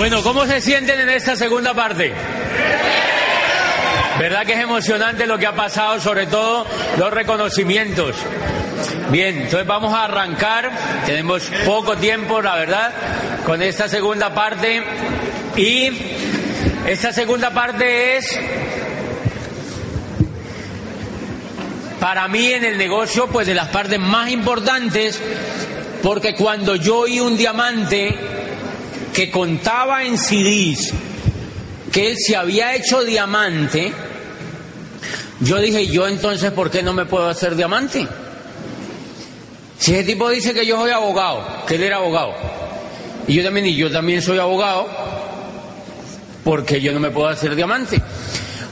Bueno, ¿cómo se sienten en esta segunda parte? ¿Verdad que es emocionante lo que ha pasado, sobre todo los reconocimientos? Bien, entonces vamos a arrancar, tenemos poco tiempo, la verdad, con esta segunda parte y esta segunda parte es para mí en el negocio pues de las partes más importantes porque cuando yo oí un diamante que contaba en CDs que él se había hecho diamante, yo dije, yo entonces, ¿por qué no me puedo hacer diamante? Si ese tipo dice que yo soy abogado, que él era abogado, y yo también, y yo también soy abogado, porque yo no me puedo hacer diamante.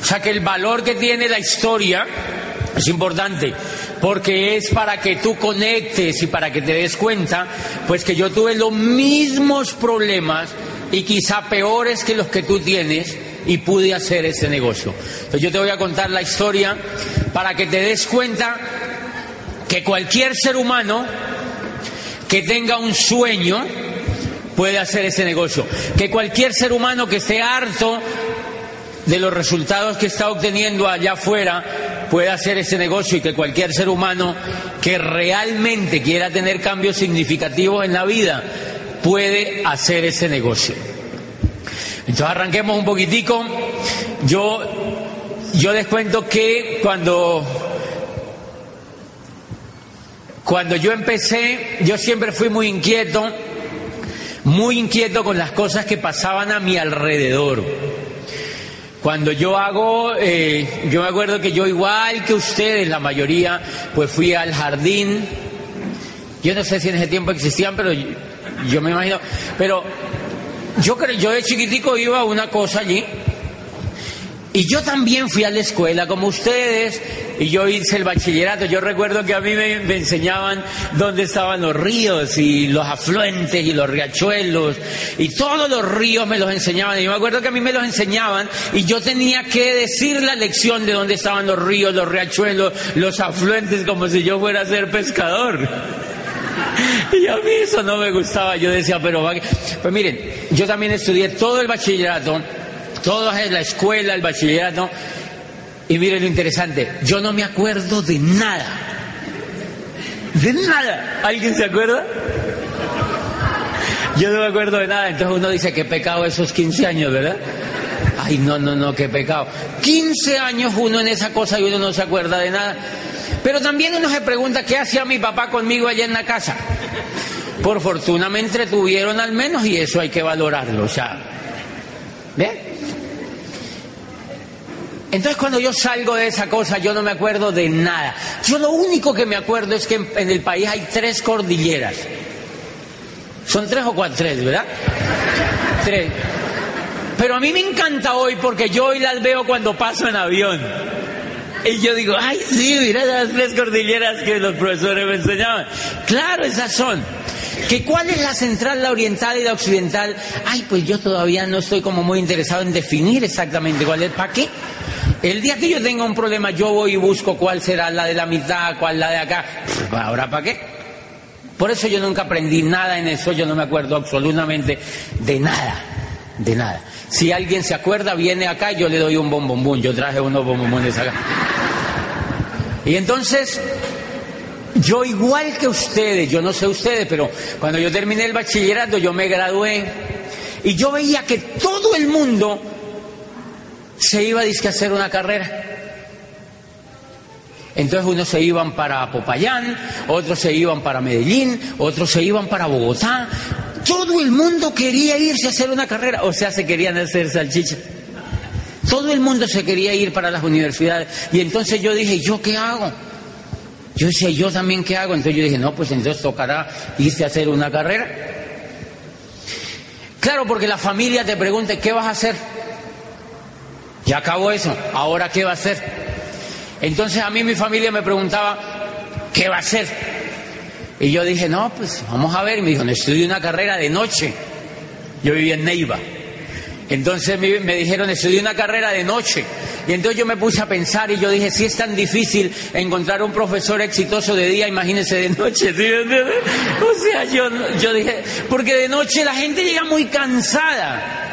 O sea que el valor que tiene la historia es importante porque es para que tú conectes y para que te des cuenta, pues que yo tuve los mismos problemas y quizá peores que los que tú tienes y pude hacer ese negocio. Entonces yo te voy a contar la historia para que te des cuenta que cualquier ser humano que tenga un sueño puede hacer ese negocio. Que cualquier ser humano que esté harto de los resultados que está obteniendo allá afuera puede hacer ese negocio y que cualquier ser humano que realmente quiera tener cambios significativos en la vida puede hacer ese negocio. Entonces arranquemos un poquitico. Yo, yo les cuento que cuando, cuando yo empecé, yo siempre fui muy inquieto, muy inquieto con las cosas que pasaban a mi alrededor. Cuando yo hago, eh, yo me acuerdo que yo igual que ustedes, la mayoría, pues fui al jardín. Yo no sé si en ese tiempo existían, pero yo, yo me imagino. Pero yo creo, yo de chiquitico iba a una cosa allí. Y yo también fui a la escuela como ustedes y yo hice el bachillerato. Yo recuerdo que a mí me, enseñaban dónde estaban los ríos y los afluentes y los riachuelos y todos los ríos me los enseñaban. Y yo me acuerdo que a mí me los enseñaban y yo tenía que decir la lección de dónde estaban los ríos, los riachuelos, los afluentes como si yo fuera a ser pescador. Y a mí eso no me gustaba. Yo decía, pero... Pues miren, yo también estudié todo el bachillerato toda la escuela, el bachillerato. Y miren lo interesante, yo no me acuerdo de nada. De nada. ¿Alguien se acuerda? Yo no me acuerdo de nada. Entonces uno dice, qué pecado esos 15 años, ¿verdad? Ay, no, no, no, qué pecado. 15 años uno en esa cosa y uno no se acuerda de nada. Pero también uno se pregunta, ¿qué hacía mi papá conmigo allá en la casa? Por fortuna me entretuvieron al menos y eso hay que valorarlo. O sea. Entonces cuando yo salgo de esa cosa yo no me acuerdo de nada. Yo lo único que me acuerdo es que en, el país hay tres cordilleras. Son tres o cuatro, tres, ¿verdad? Tres. Pero a mí me encanta hoy porque yo hoy las veo cuando paso en avión. Y yo digo, ay, sí, mira las tres cordilleras que los profesores me enseñaban. Claro, esas son. ¿Que cuál es la central, la oriental y la occidental? Ay, pues yo todavía no estoy como muy interesado en definir exactamente cuál es. ¿Para qué? El día que yo tenga un problema, yo voy y busco cuál será la de la mitad, cuál la de acá. ¿Ahora para qué? Por eso yo nunca aprendí nada en eso, yo no me acuerdo absolutamente de nada, de nada. Si alguien se acuerda, viene acá y yo le doy un bombombón. Yo traje unos bombombones acá. Y entonces, yo igual que ustedes, yo no sé ustedes, pero cuando yo terminé el bachillerato, yo me gradué y yo veía que todo el mundo se iba a hacer una carrera. Entonces unos se iban para Popayán, otros se iban para Medellín, otros se iban para Bogotá. Todo el mundo quería irse a hacer una carrera, o sea, se querían hacer salchicha. Todo el mundo se quería ir para las universidades. Y entonces yo dije, ¿yo qué hago? Yo decía, ¿yo también qué hago? Entonces yo dije, no, pues entonces tocará irse a hacer una carrera. Claro, porque la familia te pregunta, ¿qué vas a hacer? Ya acabó eso, ahora qué va a hacer. Entonces a mí mi familia me preguntaba, ¿qué va a hacer? Y yo dije, no, pues vamos a ver. Y me dijo, no estudio una carrera de noche. Yo vivía en Neiva. Entonces me, me dijeron, estudié una carrera de noche. Y entonces yo me puse a pensar y yo dije, si es tan difícil encontrar un profesor exitoso de día, imagínese de noche. O sea, yo dije, porque de noche la gente llega muy cansada.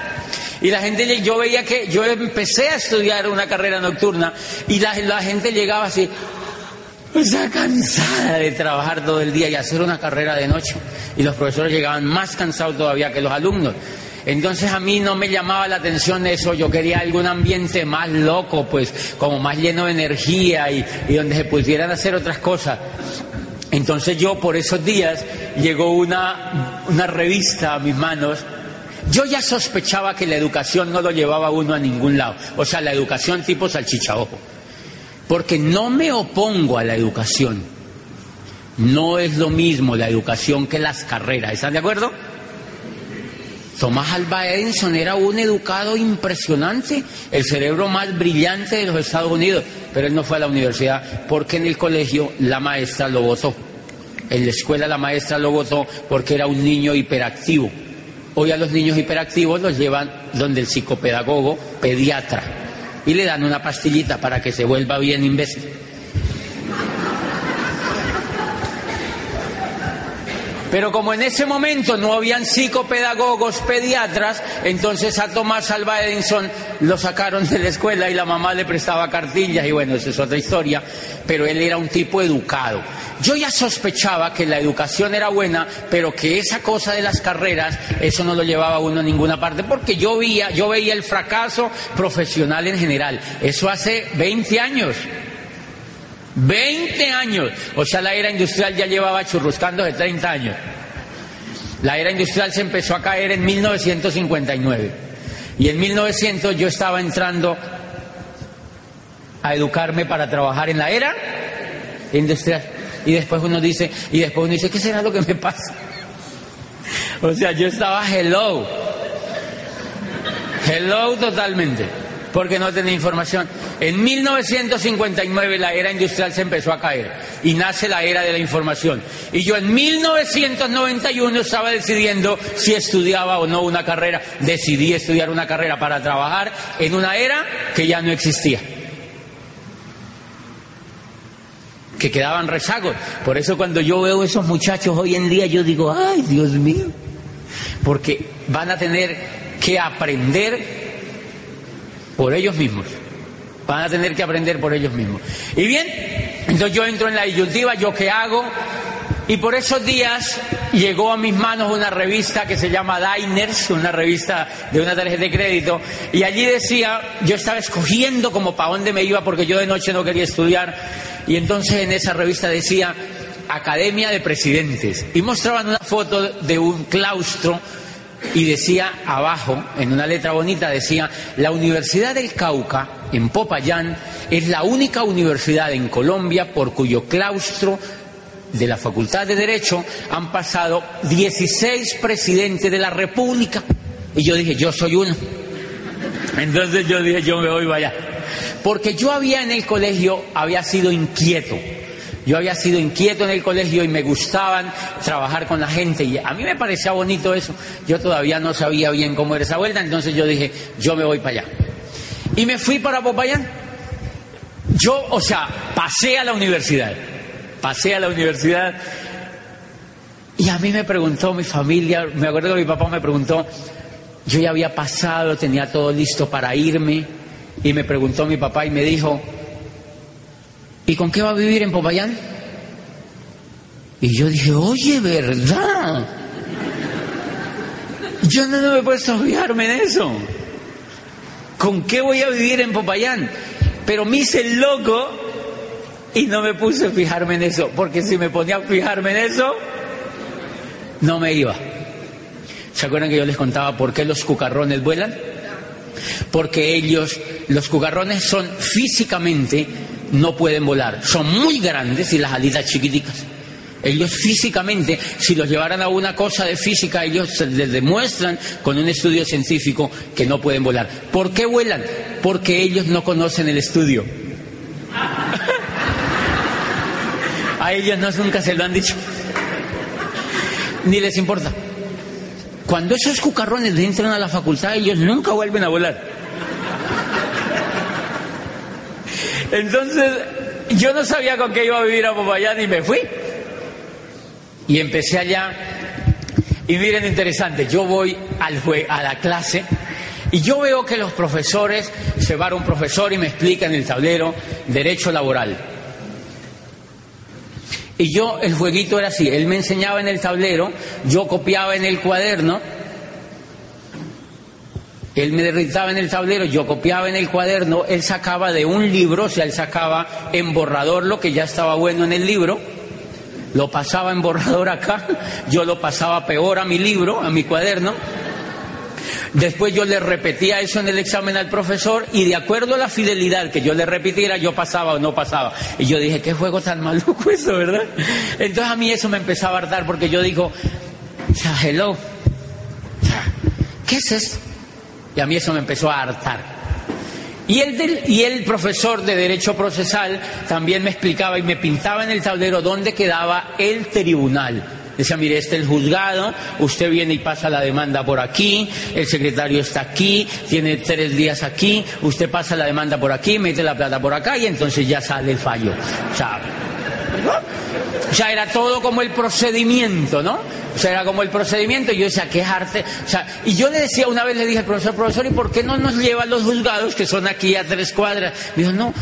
Y la gente, yo veía que yo empecé a estudiar una carrera nocturna y la, la gente llegaba así, sea, cansada de trabajar todo el día y hacer una carrera de noche. Y los profesores llegaban más cansados todavía que los alumnos. Entonces a mí no me llamaba la atención eso, yo quería algún ambiente más loco, pues como más lleno de energía y, donde se pudieran hacer otras cosas. Entonces yo por esos días llegó una, una revista a mis manos yo ya sospechaba que la educación no lo llevaba uno a ningún lado, o sea, la educación tipo salchicha ojo, porque no me opongo a la educación, no es lo mismo la educación que las carreras, ¿están de acuerdo? Tomás Alba Edison era un educado impresionante, el cerebro más brillante de los Estados Unidos, pero él no fue a la universidad porque en el colegio la maestra lo votó. En la escuela la maestra lo votó porque era un niño hiperactivo. Hoy a los niños hiperactivos los llevan donde el psicopedagogo, pediatra, y le dan una pastillita para que se vuelva bien imbécil. Pero como en ese momento no habían psicopedagogos, pediatras, entonces a Tomás Alba Edison lo sacaron de la escuela y la mamá le prestaba cartillas y bueno, esa es otra historia, pero él era un tipo educado. Yo ya sospechaba que la educación era buena, pero que esa cosa de las carreras, eso no lo llevaba uno a ninguna parte, porque yo veía, yo veía el fracaso profesional en general. Eso hace 20 años. 20 años. O sea, la era industrial ya llevaba churruscando de 30 años. La era industrial se empezó a caer en 1959. Y en 1900 yo estaba entrando a educarme para trabajar en la era industrial. Y después uno dice, y después uno dice, ¿qué será lo que me pasa? O sea, yo estaba hello. Hello totalmente porque no tenía información. En 1959 la era industrial se empezó a caer y nace la era de la información. Y yo en 1991 estaba decidiendo si estudiaba o no una carrera. Decidí estudiar una carrera para trabajar en una era que ya no existía. que quedaban rezagos. Por eso cuando yo veo esos muchachos hoy en día, yo digo, ay, Dios mío, porque van a tener que aprender por ellos mismos. Van a tener que aprender por ellos mismos. Y bien, entonces yo entro en la disyuntiva, ¿yo qué hago? Y por esos días llegó a mis manos una revista que se llama Diners, una revista de una tarjeta de crédito, y allí decía, yo estaba escogiendo como para dónde me iba porque yo de noche no quería estudiar, y entonces en esa revista decía Academia de Presidentes, y mostraban una foto de un claustro y decía abajo, en una letra bonita, decía, la Universidad del Cauca, en Popayán, es la única universidad en Colombia por cuyo claustro de la Facultad de Derecho han pasado 16 presidentes de la República. Y yo dije, yo soy uno. Entonces yo dije, yo me voy para allá. Porque yo había en el colegio, había sido inquieto yo había sido inquieto en el colegio y me gustaban trabajar con la gente y a mí me parecía bonito eso. Yo todavía no sabía bien cómo era esa vuelta, entonces yo dije, yo me voy para allá. Y me fui para Popayán. Yo, o sea, pasé a la universidad. Pasé a la universidad y a mí me preguntó mi familia, me acuerdo que mi papá me preguntó, yo ya había pasado, tenía todo listo para irme y me preguntó mi papá y me dijo, ¿Y con qué va a vivir en Popayán? Y yo dije, oye, ¿verdad? Yo no, me he puesto a fijarme en eso. ¿Con qué voy a vivir en Popayán? Pero me hice el loco y no me puse a fijarme en eso, porque si me ponía a fijarme en eso, no me iba. ¿Se acuerdan que yo les contaba por qué los cucarrones vuelan? Porque ellos, los cucarrones son físicamente no pueden volar. Son muy grandes y las alitas chiquiticas. Ellos físicamente, si los llevaran a una cosa de física, ellos les demuestran con un estudio científico que no pueden volar. ¿Por qué vuelan? Porque ellos no conocen el estudio. a ellos no nunca se lo han dicho. Ni les importa. Cuando esos cucarrones entran a la facultad, ellos nunca vuelven a volar. Entonces, yo no sabía con qué iba a vivir a Popayán y me fui. Y empecé allá. Y miren, interesante, yo voy al a la clase y yo veo que los profesores, se va un profesor y me explica en el tablero derecho laboral. Y yo, el jueguito era así, él me enseñaba en el tablero, yo copiaba en el cuaderno, él me derritaba en el tablero, yo copiaba en el cuaderno, él sacaba de un libro, o sea, él sacaba en borrador lo que ya estaba bueno en el libro, lo pasaba en borrador acá, yo lo pasaba peor a mi libro, a mi cuaderno, Después yo le repetía eso en el examen al profesor y de acuerdo a la fidelidad que yo le repitiera, yo pasaba o no pasaba. Y yo dije, qué juego tan maluco eso, ¿verdad? Entonces a mí eso me empezaba a hartar porque yo digo, hello, ¿qué es eso? Y a mí eso me empezó a hartar. Y el, y el profesor de Derecho Procesal también me explicaba y me pintaba en el tablero dónde quedaba el tribunal. Decía, mire, este es el juzgado, usted viene y pasa la demanda por aquí, el secretario está aquí, tiene tres días aquí, usted pasa la demanda por aquí, mete la plata por acá y entonces ya sale el fallo. O sea, era todo como el procedimiento, ¿no? O sea, era como el procedimiento, y yo decía, qué arte. O sea, y yo le decía, una vez le dije al profesor, profesor, ¿y por qué no nos llevan los juzgados que son aquí a tres cuadras? Me dijo, no,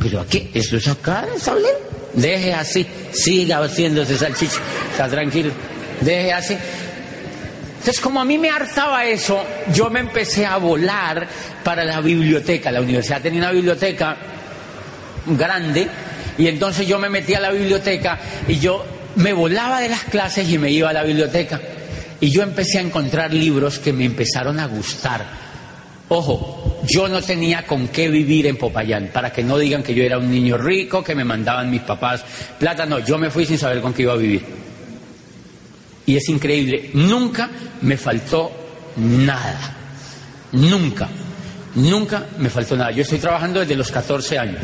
pero aquí, esto es acá, ¿sabes? Deje así, siga haciéndose salchicha, está tranquilo, deje así. Entonces, como a mí me hartaba eso, yo me empecé a volar para la biblioteca. La universidad tenía una biblioteca grande y entonces yo me metí a la biblioteca y yo me volaba de las clases y me iba a la biblioteca. Y yo empecé a encontrar libros que me empezaron a gustar Ojo, yo no tenía con qué vivir en Popayán, para que no digan que yo era un niño rico, que me mandaban mis papás plata, no, yo me fui sin saber con qué iba a vivir. Y es increíble, nunca me faltó nada, nunca, nunca me faltó nada. Yo estoy trabajando desde los 14 años,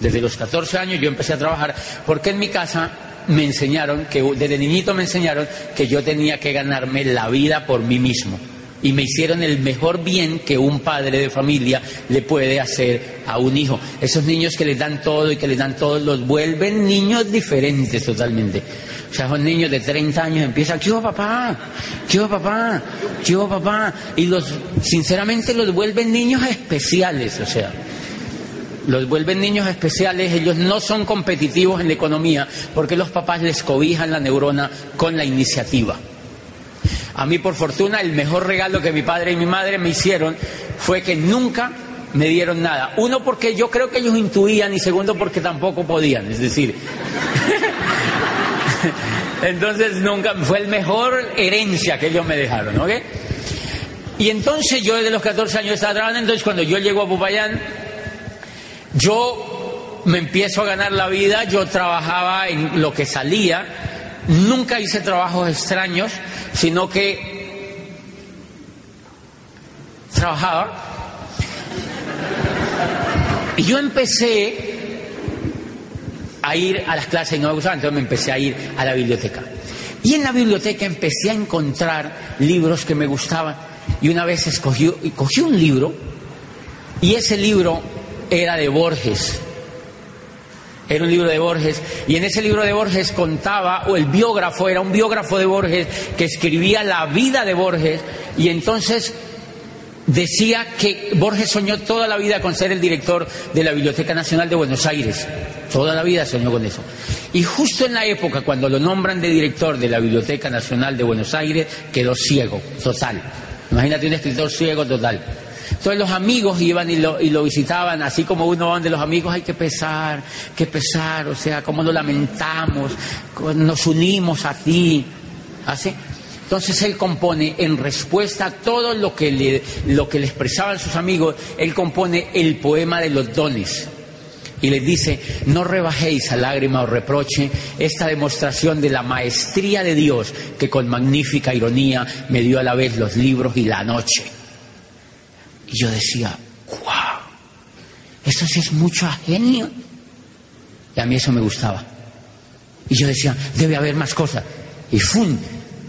desde los 14 años yo empecé a trabajar, porque en mi casa me enseñaron, que desde niñito me enseñaron que yo tenía que ganarme la vida por mí mismo y me hicieron el mejor bien que un padre de familia le puede hacer a un hijo. Esos niños que les dan todo y que les dan todo los vuelven niños diferentes totalmente. O sea, son niños de 30 años empiezan, ¿qué papá? ¿Qué papá? ¿Qué papá? Y los, sinceramente los vuelven niños especiales, o sea. Los vuelven niños especiales, ellos no son competitivos en la economía porque los papás les cobijan la neurona con la iniciativa. A mí, por fortuna, el mejor regalo que mi padre y mi madre me hicieron fue que nunca me dieron nada. Uno, porque yo creo que ellos intuían y segundo, porque tampoco podían. Es decir, entonces nunca fue el mejor herencia que ellos me dejaron, ¿ok? Y entonces yo desde los 14 años estaba trabajando, entonces cuando yo llego a Popayán, yo me empiezo a ganar la vida, yo trabajaba en lo que salía, nunca hice trabajos extraños, sino que trabajaba. Y yo empecé a ir a las clases y no me gustaba, entonces me empecé a ir a la biblioteca. Y en la biblioteca empecé a encontrar libros que me gustaban. Y una vez escogí, cogí un libro, y ese libro era de Borges. Era un libro de Borges y en ese libro de Borges contaba, o el biógrafo era un biógrafo de Borges que escribía la vida de Borges y entonces decía que Borges soñó toda la vida con ser el director de la Biblioteca Nacional de Buenos Aires. Toda la vida soñó con eso. Y justo en la época cuando lo nombran de director de la Biblioteca Nacional de Buenos Aires, quedó ciego, total. Imagínate un escritor ciego total. Entonces los amigos iban y lo, y lo visitaban, así como uno va de los amigos, hay que pesar, que pesar, o sea, cómo lo lamentamos, nos unimos a ti, así. Entonces él compone, en respuesta a todo lo que le, expresaban sus amigos, él compone el poema de los dones. Y les dice, no rebajéis a lágrima o reproche esta demostración de la maestría de Dios que con magnífica ironía me dio a la vez los libros y la noche. Y yo decía, wow, eso sí es mucho genio. Y a mí eso me gustaba. Y yo decía, debe haber más cosas. Y ¡fum!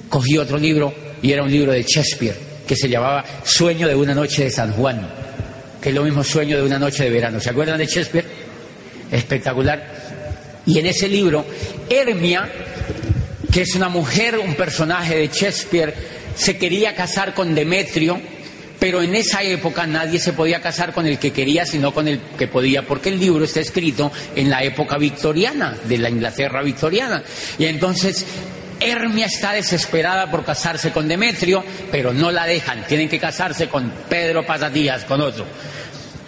Cogí otro libro y era un libro de Shakespeare que se llamaba Sueño de una noche de San Juan. que es lo mismo sueño de una noche de verano. ¿Se acuerdan de Shakespeare? Espectacular. Y en ese libro, Hermia, que es una mujer, un personaje de Shakespeare, se quería casar con Demetrio, pero en esa época nadie se podía casar con el que quería, sino con el que podía, porque el libro está escrito en la época victoriana, de la Inglaterra victoriana. Y entonces Hermia está desesperada por casarse con Demetrio, pero no la dejan, tienen que casarse con Pedro Patatías, con otro.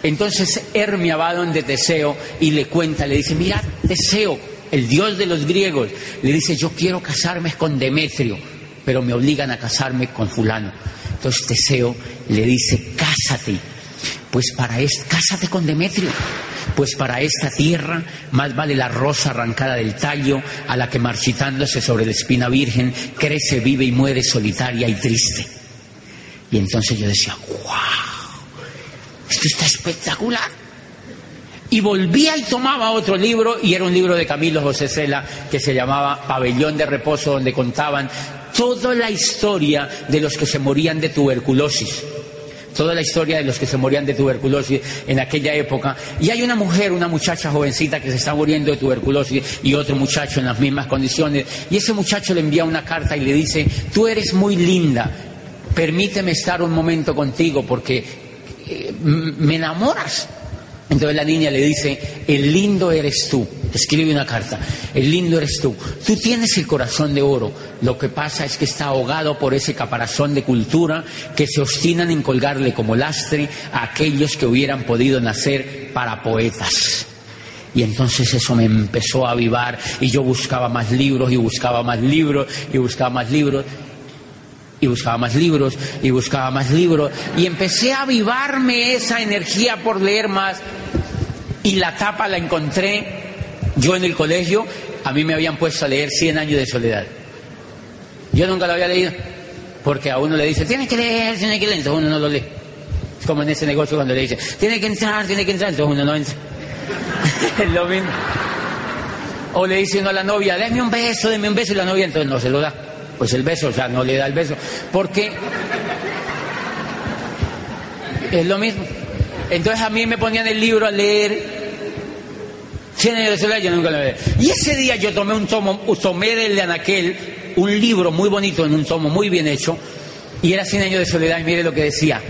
Entonces Hermia va donde Teseo y le cuenta, le dice, mira, Teseo, el dios de los griegos, le dice, yo quiero casarme con Demetrio, pero me obligan a casarme con fulano. Entonces Teseo le dice, cásate, pues para esto, cásate con Demetrio, pues para esta tierra más vale la rosa arrancada del tallo a la que marchitándose sobre la espina virgen crece, vive y muere solitaria y triste. Y entonces yo decía, wow, esto está espectacular. Y volvía y tomaba otro libro, y era un libro de Camilo José Cela que se llamaba Pabellón de Reposo, donde contaban toda la historia de los que se morían de tuberculosis toda la historia de los que se morían de tuberculosis en aquella época. Y hay una mujer, una muchacha jovencita que se está muriendo de tuberculosis y otro muchacho en las mismas condiciones. Y ese muchacho le envía una carta y le dice, tú eres muy linda, permíteme estar un momento contigo porque eh, me enamoras. Entonces la niña le dice, el lindo eres tú. Escribe una carta, el lindo eres tú. Tú tienes el corazón de oro. Lo que pasa es que está ahogado por ese caparazón de cultura que se obstinan en colgarle como lastre a aquellos que hubieran podido nacer para poetas. Y entonces eso me empezó a avivar y yo buscaba más libros y buscaba más libros y buscaba más libros y buscaba más libros y buscaba más libros y empecé a avivarme esa energía por leer más y la tapa la encontré yo en el colegio, a mí me habían puesto a leer Cien años de soledad. Yo nunca lo había leído, porque a uno le dice, tiene que leer, tiene que leer, entonces uno no lo lee. Es como en ese negocio cuando le dice, tiene que entrar, tiene que entrar, entonces uno no entra. es lo mismo. O le dice uno a la novia, déme un beso, déme un beso, y la novia entonces no se lo da. Pues el beso, o sea, no le da el beso. Porque es lo mismo. Entonces a mí me ponían el libro a leer yo nunca Y ese día yo tomé un tomo, tomé del de Anaquel un libro muy bonito en un tomo muy bien hecho, y era Cien años de soledad, y mire lo que decía.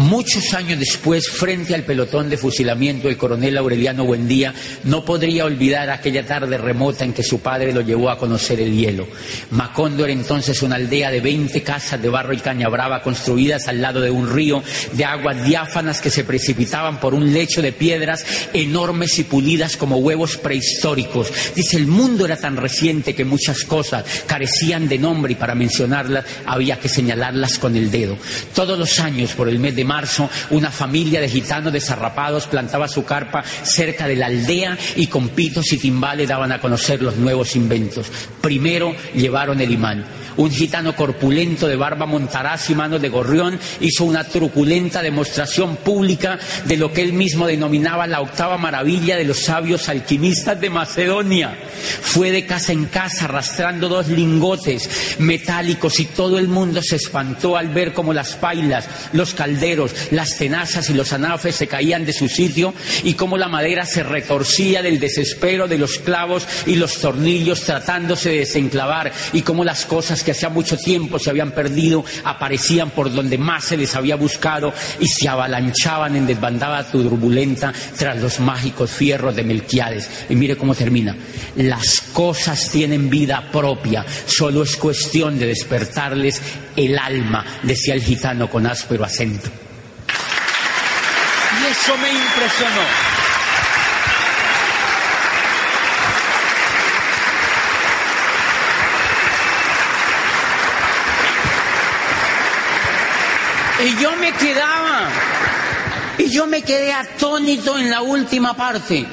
Muchos años después, frente al pelotón de fusilamiento, el coronel Aureliano Buendía no podría olvidar aquella tarde remota en que su padre lo llevó a conocer el hielo. Macondo era entonces una aldea de 20 casas de barro y caña brava construidas al lado de un río de aguas diáfanas que se precipitaban por un lecho de piedras enormes y pulidas como huevos prehistóricos. Dice, el mundo era tan reciente que muchas cosas carecían de nombre y para mencionarlas había que señalarlas con el dedo. Todos los años, por el mes de marzo, una familia de gitanos desarrapados plantaba su carpa cerca de la aldea y con pitos y timbales daban a conocer los nuevos inventos. Primero llevaron el imán. Un gitano corpulento de barba montaraz y manos de gorrión hizo una truculenta demostración pública de lo que él mismo denominaba la octava maravilla de los sabios alquimistas de Macedonia. Fue de casa en casa arrastrando dos lingotes metálicos y todo el mundo se espantó al ver cómo las pailas, los calderos, las tenazas y los anafes se caían de su sitio y cómo la madera se retorcía del desespero de los clavos y los tornillos tratándose de desenclavar y cómo las cosas que hacía mucho tiempo se habían perdido aparecían por donde más se les había buscado y se avalanchaban en desbandada turbulenta tras los mágicos fierros de Melquiades. Y mire cómo termina. Las cosas tienen vida propia, solo es cuestión de despertarles el alma, decía el gitano con áspero acento. Y eso me impresionó. Y yo me quedaba, y yo me quedé atónito en la última parte.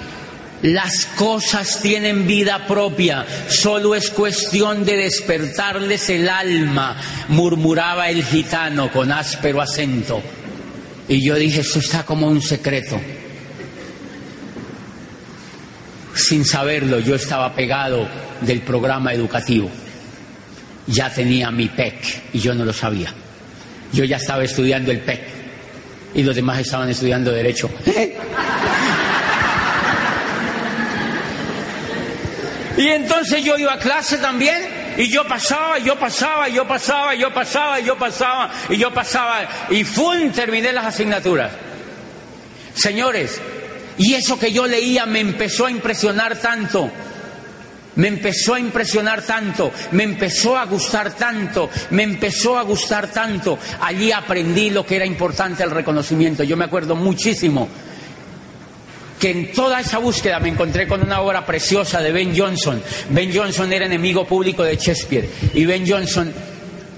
Las cosas tienen vida propia, solo es cuestión de despertarles el alma, murmuraba el gitano con áspero acento. Y yo dije, esto está como un secreto. Sin saberlo, yo estaba pegado del programa educativo. Ya tenía mi PEC y yo no lo sabía. Yo ya estaba estudiando el PEC y los demás estaban estudiando derecho. y entonces yo iba a clase también y yo pasaba, yo pasaba, yo pasaba, yo pasaba, yo pasaba, y yo pasaba, y ¡fum! terminé las asignaturas. Señores, y eso que yo leía me empezó a impresionar tanto. Me empezó a impresionar tanto, me empezó a gustar tanto, me empezó a gustar tanto. Allí aprendí lo que era importante el reconocimiento. Yo me acuerdo muchísimo que en toda esa búsqueda me encontré con una obra preciosa de Ben Jonson. Ben Jonson era enemigo público de Shakespeare y Ben Jonson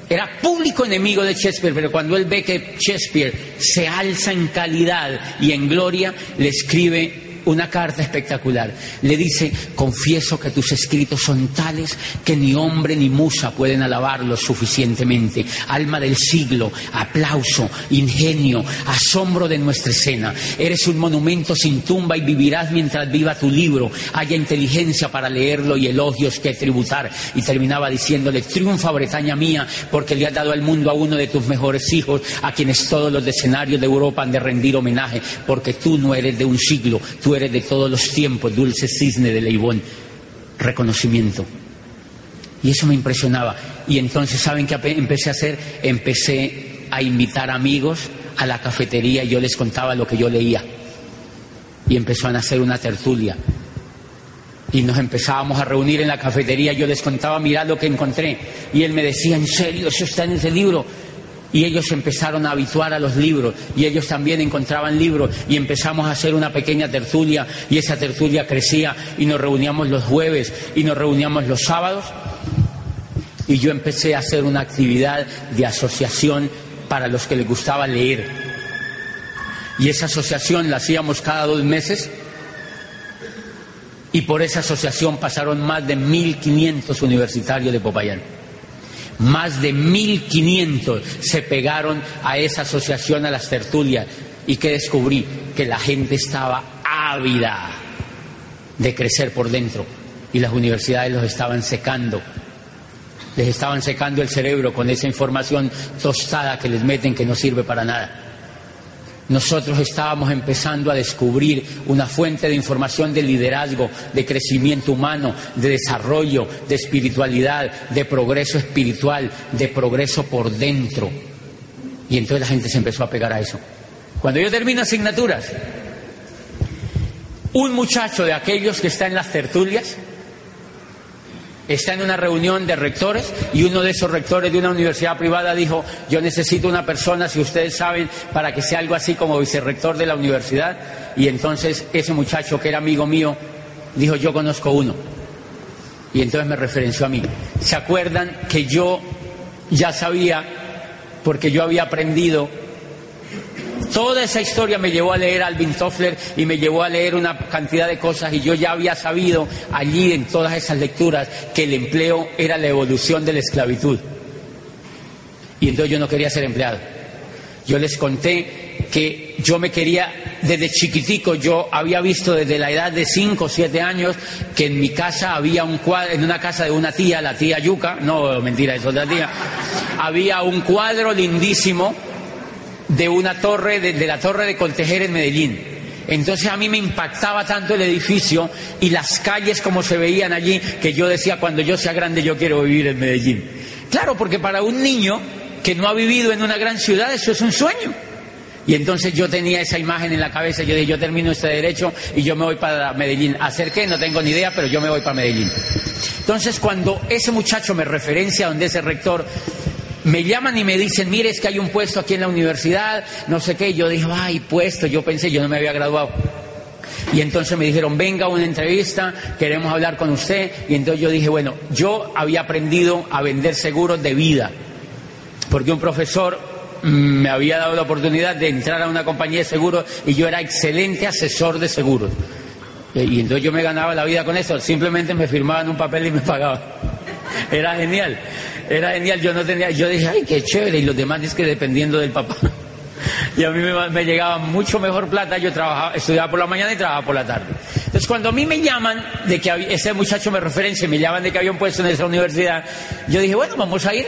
era público enemigo de Shakespeare, pero cuando él ve que Shakespeare se alza en calidad y en gloria, le escribe una carta espectacular. Le dice, confieso que tus escritos son tales que ni hombre ni musa pueden alabarlos suficientemente. Alma del siglo, aplauso, ingenio, asombro de nuestra escena. Eres un monumento sin tumba y vivirás mientras viva tu libro. Haya inteligencia para leerlo y elogios que tributar. Y terminaba diciéndole, triunfa Bretaña mía, porque le has dado al mundo a uno de tus mejores hijos, a quienes todos los escenarios de Europa han de rendir homenaje, porque tú no eres de un siglo, eres de todos los tiempos, dulce cisne de Leibón, reconocimiento. Y eso me impresionaba. Y entonces, ¿saben qué empecé a hacer? Empecé a invitar amigos a la cafetería y yo les contaba lo que yo leía. Y empezó a nacer una tertulia. Y nos empezábamos a reunir en la cafetería, yo les contaba, mirad lo que encontré. Y él me decía, ¿en serio? ¿Eso está en ese libro? Y ellos empezaron a habituar a los libros y ellos también encontraban libros y empezamos a hacer una pequeña tertulia y esa tertulia crecía y nos reuníamos los jueves y nos reuníamos los sábados y yo empecé a hacer una actividad de asociación para los que les gustaba leer. Y esa asociación la hacíamos cada dos meses y por esa asociación pasaron más de 1.500 universitarios de Popayán. Más de 1.500 se pegaron a esa asociación, a las tertulias, y que descubrí que la gente estaba ávida de crecer por dentro. Y las universidades los estaban secando. Les estaban secando el cerebro con esa información tostada que les meten que no sirve para nada nosotros estábamos empezando a descubrir una fuente de información de liderazgo, de crecimiento humano, de desarrollo, de espiritualidad, de progreso espiritual, de progreso por dentro. Y entonces la gente se empezó a pegar a eso. Cuando yo termino asignaturas, un muchacho de aquellos que está en las tertulias, está en una reunión de rectores y uno de esos rectores de una universidad privada dijo, yo necesito una persona, si ustedes saben, para que sea algo así como vicerrector de la universidad. Y entonces ese muchacho que era amigo mío dijo, yo conozco uno. Y entonces me referenció a mí. ¿Se acuerdan que yo ya sabía, porque yo había aprendido Toda esa historia me llevó a leer a Alvin Toffler y me llevó a leer una cantidad de cosas y yo ya había sabido allí en todas esas lecturas que el empleo era la evolución de la esclavitud. Y entonces yo no quería ser empleado. Yo les conté que yo me quería, desde chiquitico, yo había visto desde la edad de 5 o 7 años que en mi casa había un cuadro, en una casa de una tía, la tía Yuca, no, mentira, es otra tía, había un cuadro lindísimo de una torre, de, la torre de Coltejer en Medellín. Entonces a mí me impactaba tanto el edificio y las calles como se veían allí que yo decía, cuando yo sea grande yo quiero vivir en Medellín. Claro, porque para un niño que no ha vivido en una gran ciudad eso es un sueño. Y entonces yo tenía esa imagen en la cabeza, yo dije, yo termino este derecho y yo me voy para Medellín. ¿Hacer qué? No tengo ni idea, pero yo me voy para Medellín. Entonces cuando ese muchacho me referencia a donde ese rector, me llaman y me dicen, mire, es que hay un puesto aquí en la universidad, no sé qué. Yo dije, ay, puesto, yo pensé, yo no me había graduado. Y entonces me dijeron, venga a una entrevista, queremos hablar con usted. Y entonces yo dije, bueno, yo había aprendido a vender seguros de vida, porque un profesor mm, me había dado la oportunidad de entrar a una compañía de seguros y yo era excelente asesor de seguros. Y entonces yo me ganaba la vida con eso, simplemente me firmaban un papel y me pagaban. Era genial. Era genial, yo no tenía, yo dije, ay, qué chévere, y los demás es que dependiendo del papá. Y a mí me, llegaba mucho mejor plata, yo trabajaba, estudiaba por la mañana y trabajaba por la tarde. Entonces cuando a mí me llaman de que ese muchacho me referencia, me llaman de que había un puesto en esa universidad, yo dije, bueno, vamos a ir.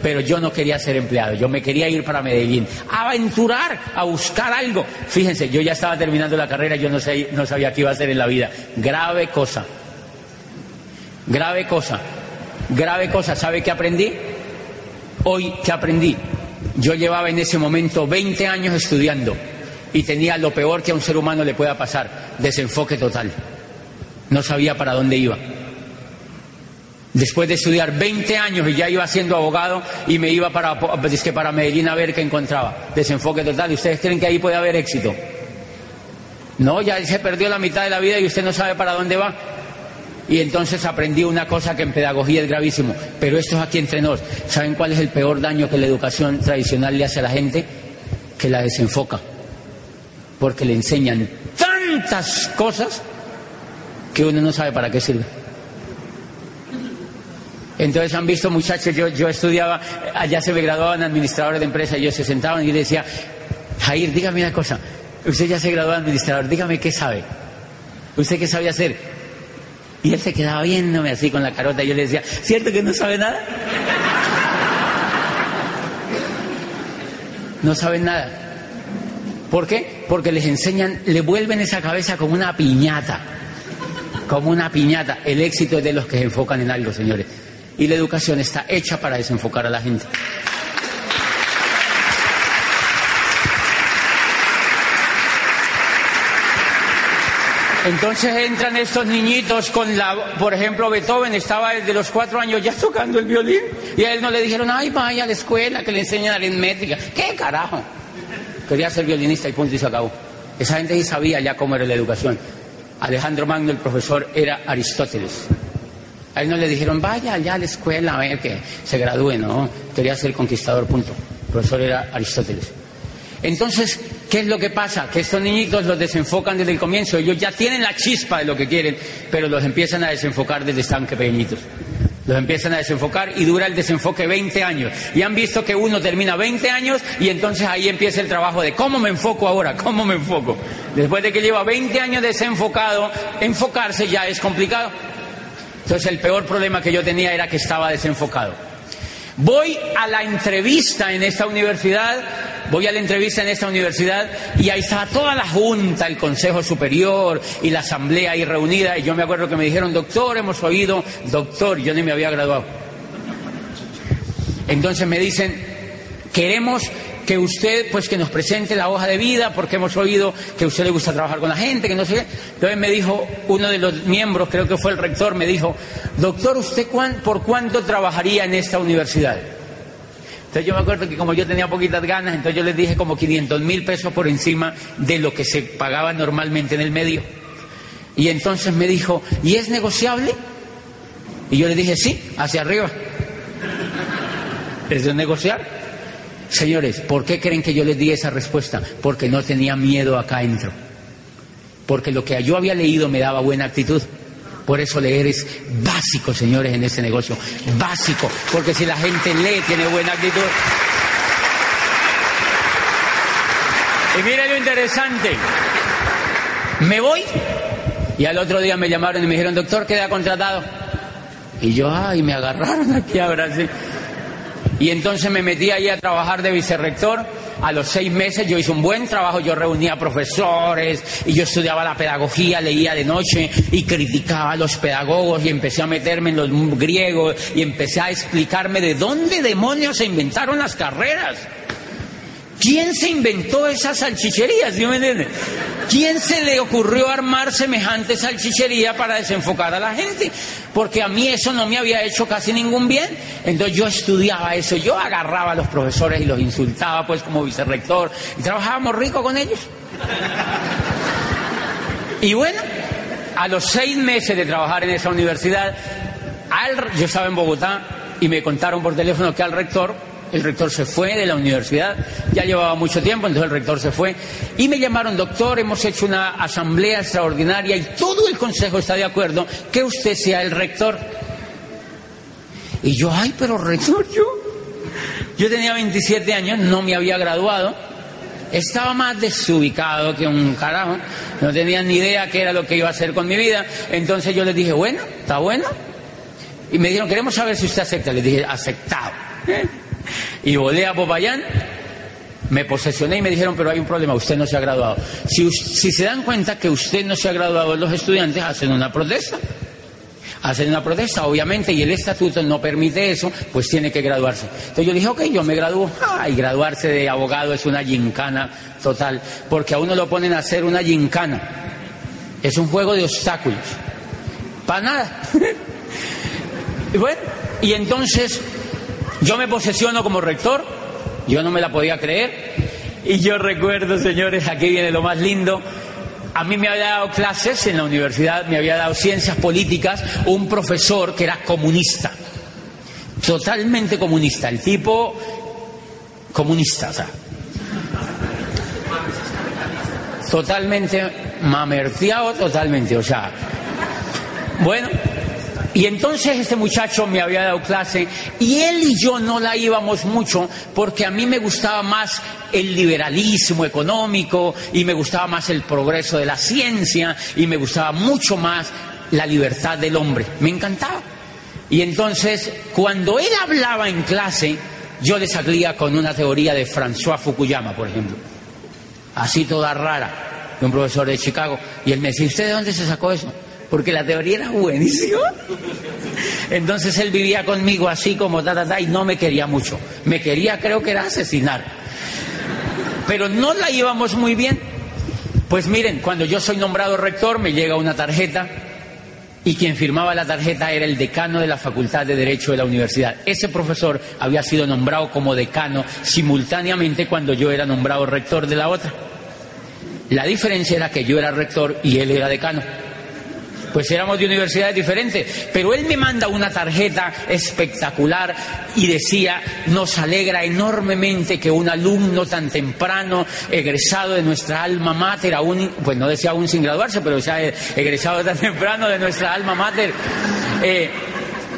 pero yo no quería ser empleado, yo me quería ir para Medellín, aventurar, a buscar algo. Fíjense, yo ya estaba terminando la carrera, yo no, sé, no sabía qué iba a hacer en la vida. Grave cosa, grave cosa, grave cosa. ¿Sabe qué aprendí? Hoy, ¿qué aprendí? Yo llevaba en ese momento 20 años estudiando y tenía lo peor que a un ser humano le pueda pasar, desenfoque total. No sabía para dónde iba. Después de estudiar 20 años y ya iba siendo abogado y me iba para, que para Medellín a ver qué encontraba. Desenfoque total. ¿Y ustedes creen que ahí puede haber éxito? No, ya se perdió la mitad de la vida y usted no sabe para dónde va. Y entonces aprendí una cosa que en pedagogía es gravísimo. Pero esto es aquí entre nos. ¿Saben cuál es el peor daño que la educación tradicional le hace a la gente? Que la desenfoca. Porque le enseñan tantas cosas que uno no sabe para qué sirve. Entonces han visto muchachos, yo, yo estudiaba, allá se me graduaban administradores de empresas, ellos se sentaban y le decía, Jair, dígame una cosa, usted ya se graduó de administrador, dígame qué sabe, usted qué sabe hacer. Y él se quedaba viéndome así con la carota y yo le decía, ¿cierto que no sabe nada? No saben nada. ¿Por qué? Porque les enseñan, le vuelven esa cabeza como una piñata. Como una piñata. El éxito es de los que se enfocan en algo, señores y la educación está hecha para desenfocar a la gente. Entonces entran estos niñitos con la, por ejemplo, Beethoven estaba desde los cuatro años ya tocando el violín y a él no le dijeron, ay, vaya a la escuela que le enseñan aritmética. ¿Qué carajo? Quería ser violinista y punto y se acabó. Esa gente sí sabía ya cómo era la educación. Alejandro Magno, el profesor, era Aristóteles. A él no le dijeron, vaya allá a la escuela a ver que se gradúe, no. Quería ser conquistador, punto. El profesor era Aristóteles. Entonces, ¿qué es lo que pasa? Que estos niñitos los desenfocan desde el comienzo. Ellos ya tienen la chispa de lo que quieren, pero los empiezan a desenfocar desde están pequeñitos. Los empiezan a desenfocar y dura el desenfoque 20 años. Y han visto que uno termina 20 años y entonces ahí empieza el trabajo de cómo me enfoco ahora, cómo me enfoco. Después de que lleva 20 años desenfocado, enfocarse ya es complicado. Entonces el peor problema que yo tenía era que estaba desenfocado. Voy a la entrevista en esta universidad, voy a la entrevista en esta universidad y ahí estaba toda la junta, el Consejo Superior y la Asamblea ahí reunida y yo me acuerdo que me dijeron, doctor, hemos oído, doctor, yo ni me había graduado. Entonces me dicen, queremos que usted, pues que nos presente la hoja de vida, porque hemos oído que usted le gusta trabajar con la gente, que no sé qué. Entonces me dijo uno de los miembros, creo que fue el rector, me dijo, doctor, ¿usted por cuánto trabajaría en esta universidad? Entonces yo me acuerdo que como yo tenía poquitas ganas, entonces yo les dije como 500 mil pesos por encima de lo que se pagaba normalmente en el medio. Y entonces me dijo, ¿y es negociable? Y yo le dije, sí, hacia arriba. ¿Es de negociar? Señores, ¿por qué creen que yo les di esa respuesta? Porque no tenía miedo acá adentro. Porque lo que yo había leído me daba buena actitud. Por eso leer es básico, señores, en este negocio. Básico. Porque si la gente lee, tiene buena actitud. Y mire lo interesante. Me voy y al otro día me llamaron y me dijeron, doctor, queda contratado. Y yo, ay, me agarraron aquí ahora sí. Y entonces me metí ahí a trabajar de vicerrector. A los seis meses yo hice un buen trabajo, yo reunía profesores y yo estudiaba la pedagogía, leía de noche y criticaba a los pedagogos y empecé a meterme en los griegos y empecé a explicarme de dónde demonios se inventaron las carreras. ¿Quién se inventó esas salchicherías? ¿Sí me entiende? ¿Quién se le ocurrió armar semejante salchichería para desenfocar a la gente? Porque a mí eso no me había hecho casi ningún bien. Entonces yo estudiaba eso, yo agarraba a los profesores y los insultaba pues como vicerrector y trabajábamos rico con ellos. Y bueno, a los seis meses de trabajar en esa universidad, yo estaba en Bogotá y me contaron por teléfono que al rector el rector se fue de la universidad, ya llevaba mucho tiempo, entonces el rector se fue y me llamaron, doctor, hemos hecho una asamblea extraordinaria y todo el consejo está de acuerdo que usted sea el rector. Y yo, ay, pero rector, yo, yo tenía 27 años, no me había graduado, estaba más desubicado que un carajo, no tenía ni idea qué era lo que iba a hacer con mi vida, entonces yo les dije, bueno, está bueno. Y me dijeron, queremos saber si usted acepta. Les dije, aceptado. ¿Eh? Y volé a Popayán, me posesioné y me dijeron, pero hay un problema, usted no se ha graduado. Si, si se dan cuenta que usted no se ha graduado, los estudiantes hacen una protesta hacen una protesta, obviamente, y el estatuto no permite eso, pues tiene que graduarse. Entonces yo dije, ok, yo me gradúo. Ah, y graduarse de abogado es una gincana total, porque a uno lo ponen a hacer una gincana. Es un juego de obstáculos. Para nada. y bueno, y entonces yo me posesiono como rector, yo no me la podía creer, y yo recuerdo, señores, aquí viene lo más lindo, a mí me había dado clases en la universidad, me había dado ciencias políticas, un profesor que era comunista, totalmente comunista, el tipo comunista, o sea, totalmente mamerteado, totalmente, o sea, bueno, y entonces este muchacho me había dado clase y él y yo no la íbamos mucho porque a mí me gustaba más el liberalismo económico y me gustaba más el progreso de la ciencia y me gustaba mucho más la libertad del hombre. Me encantaba. Y entonces cuando él hablaba en clase, yo le salía con una teoría de François Fukuyama, por ejemplo. Así toda rara, de un profesor de Chicago. Y él me decía, ¿usted de dónde se sacó eso? Porque la teoría era buenísima. Entonces él vivía conmigo así como ta, ta, ta, y no me quería mucho. Me quería, creo que era asesinar. Pero no la íbamos muy bien. Pues miren, cuando yo soy nombrado rector me llega una tarjeta y quien firmaba la tarjeta era el decano de la Facultad de Derecho de la universidad. Ese profesor había sido nombrado como decano simultáneamente cuando yo era nombrado rector de la otra. La diferencia era que yo era rector y él era decano pues éramos de universidades diferentes, pero él me manda una tarjeta espectacular y decía, nos alegra enormemente que un alumno tan temprano, egresado de nuestra alma mater, aún, pues no decía aún sin graduarse, pero ya egresado tan temprano de nuestra alma mater, eh,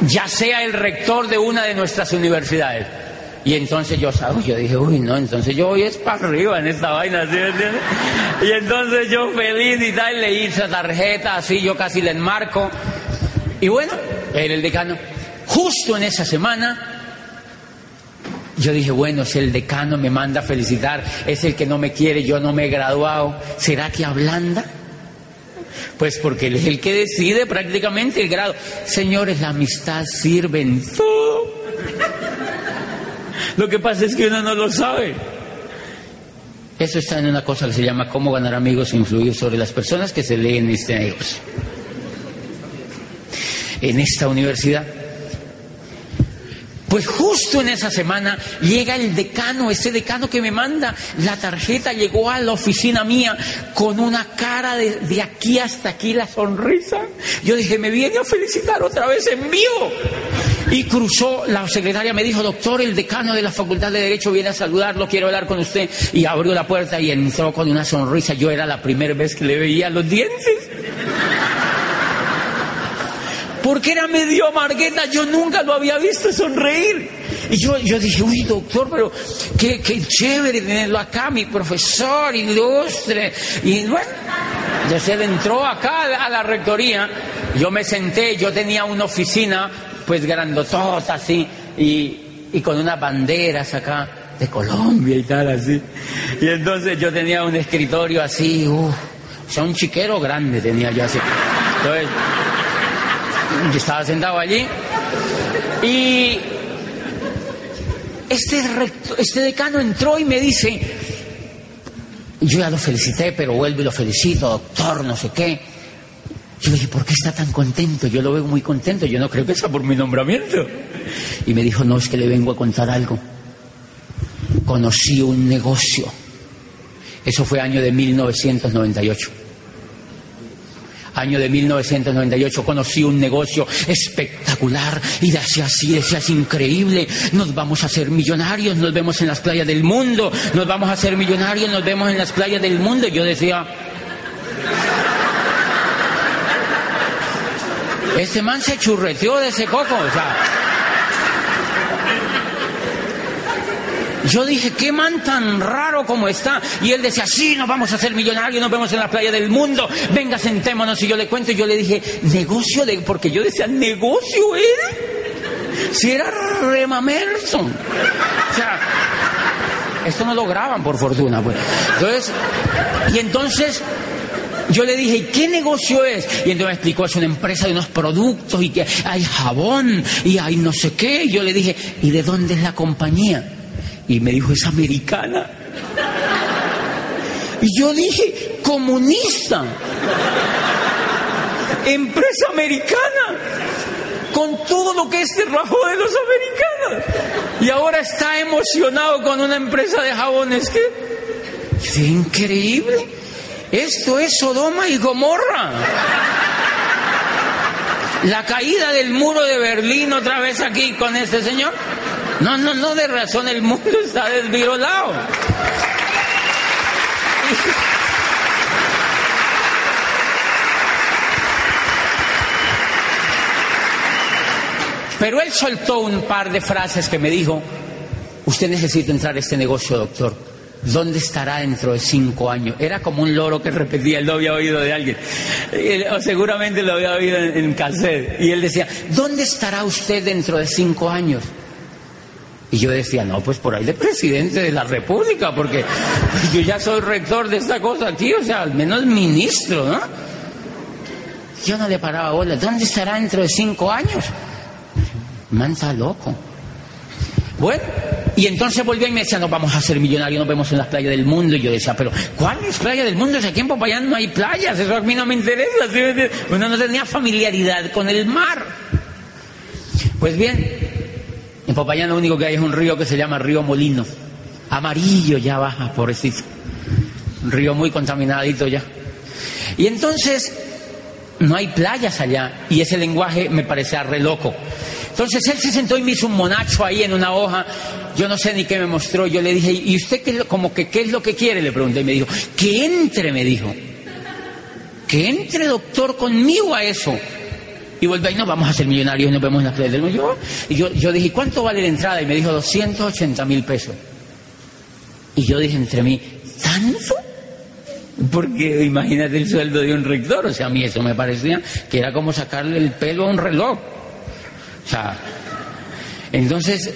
ya sea el rector de una de nuestras universidades. Y entonces yo, yo dije, uy, no, entonces yo voy es para arriba en esta vaina, ¿sí entiendes? Y entonces yo feliz y tal, le hice tarjeta, así yo casi le enmarco. Y bueno, era el decano. Justo en esa semana, yo dije, bueno, si el decano me manda a felicitar, es el que no me quiere, yo no me he graduado, ¿será que ablanda? Pues porque él es el que decide prácticamente el grado. Señores, la amistad sirve en todo. Lo que pasa es que uno no lo sabe. Eso está en una cosa que se llama cómo ganar amigos e influir sobre las personas que se leen este negocio. En esta universidad. Pues justo en esa semana llega el decano, ese decano que me manda la tarjeta, llegó a la oficina mía con una cara de, de aquí hasta aquí, la sonrisa. Yo dije, me viene a felicitar otra vez en vivo. Y cruzó, la secretaria me dijo, doctor, el decano de la Facultad de Derecho viene a saludarlo, quiero hablar con usted. Y abrió la puerta y entró con una sonrisa. Yo era la primera vez que le veía los dientes. Porque era medio amargueta, yo nunca lo había visto sonreír. Y yo, yo dije, uy, doctor, pero qué, qué chévere tenerlo acá, mi profesor, ilustre. Y bueno, entonces él entró acá a la rectoría, yo me senté, yo tenía una oficina pues grandotota así, y, y con unas banderas acá de Colombia y tal así. Y entonces yo tenía un escritorio así, uff, o sea, un chiquero grande tenía yo así. Entonces, yo estaba sentado allí y este, este decano entró y me dice, yo ya lo felicité, pero vuelvo y lo felicito, doctor, no sé qué. Yo le dije, ¿por qué está tan contento? Yo lo veo muy contento, yo no creo que sea por mi nombramiento. Y me dijo, no, es que le vengo a contar algo. Conocí un negocio. Eso fue año de 1998. Año de 1998 conocí un negocio espectacular y decía así, decía así increíble, nos vamos a hacer millonarios, nos vemos en las playas del mundo, nos vamos a hacer millonarios, nos vemos en las playas del mundo. Y yo decía, Este man se churreteó de ese coco, o sea. Yo dije, qué man tan raro como está. Y él decía, sí, nos vamos a hacer millonarios, nos vemos en la playa del mundo, venga, sentémonos. Y yo le cuento, y yo le dije, negocio de, porque yo decía, negocio era. Si era remamerson. O sea, esto no lo graban por fortuna, pues. Entonces, y entonces yo le dije, ¿qué negocio es? Y entonces me explicó, es una empresa de unos productos y que hay jabón y hay no sé qué. Y yo le dije, ¿y de dónde es la compañía? Y me dijo, es americana. Y yo dije, comunista. Empresa americana. Con todo lo que este rajó de los americanos. Y ahora está emocionado con una empresa de jabones que... Increíble. Esto es Sodoma y Gomorra. La caída del muro de Berlín otra vez aquí con este señor. No, no, no, de razón el mundo está desvirolado. Pero él soltó un par de frases que me dijo, usted necesita entrar a este negocio, doctor. ¿Dónde estará dentro de cinco años? Era como un loro que repetía, él lo había oído de alguien, o seguramente lo había oído en, en. Y él decía, ¿dónde estará usted dentro de cinco años? Y yo decía, no, pues por ahí de presidente de la República, porque yo ya soy rector de esta cosa aquí, o sea, al menos ministro, ¿no? Yo no le paraba bola, ¿dónde estará dentro de cinco años? Manta loco. Bueno, y entonces volvió y me decía, no vamos a ser millonarios, nos vemos en las playas del mundo. Y yo decía, pero ¿cuáles playas del mundo? Si aquí en Popayán no hay playas, eso a mí no me interesa. Uno no tenía familiaridad con el mar. Pues bien, en Popayán lo único que hay es un río que se llama Río Molino. Amarillo ya baja, pobrecito. Un río muy contaminadito ya. Y entonces no hay playas allá. Y ese lenguaje me parecía re loco. Entonces él se sentó y me hizo un monacho ahí en una hoja. Yo no sé ni qué me mostró. Yo le dije, ¿y usted qué, como que qué es lo que quiere? Le pregunté y me dijo, que entre, me dijo. Que entre, doctor, conmigo a eso. Y vuelve ahí, no, vamos a ser millonarios y nos vemos en las. Y yo, yo dije, ¿cuánto vale la entrada? Y me dijo, 280 mil pesos. Y yo dije entre mí, ¿tanto? Porque imagínate el sueldo de un rector. O sea, a mí eso me parecía que era como sacarle el pelo a un reloj. O sea, entonces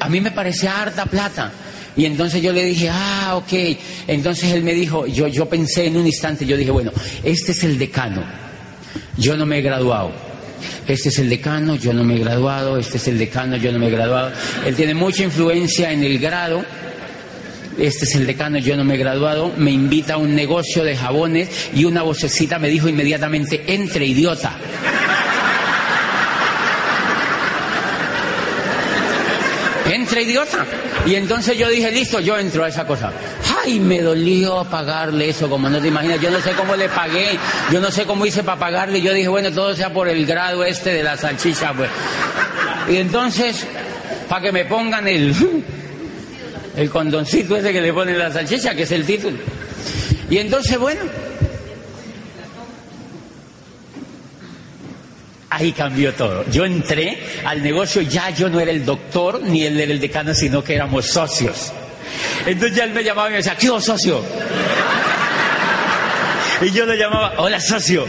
a mí me parecía harta plata. Y entonces yo le dije, ah, ok. Entonces él me dijo, yo, yo pensé en un instante, yo dije, bueno, este es el decano. Yo no me he graduado. Este es el decano, yo no me he graduado. Este es el decano, yo no me he graduado. Él tiene mucha influencia en el grado. Este es el decano, yo no me he graduado. Me invita a un negocio de jabones y una vocecita me dijo inmediatamente, entre idiota. Entre idiota. Y entonces yo dije, listo, yo entro a esa cosa. Ay, me dolió pagarle eso, como no te imaginas. Yo no sé cómo le pagué, yo no sé cómo hice para pagarle. Yo dije, bueno, todo sea por el grado este de la salchicha, pues. Y entonces, para que me pongan el, el condoncito ese que le ponen la salchicha, que es el título. Y entonces, bueno, ahí cambió todo. Yo entré al negocio, ya yo no era el doctor ni él era el decano, sino que éramos socios. Entonces ya él me llamaba y me decía, ¿qué vos socio? Y yo le llamaba, hola socio.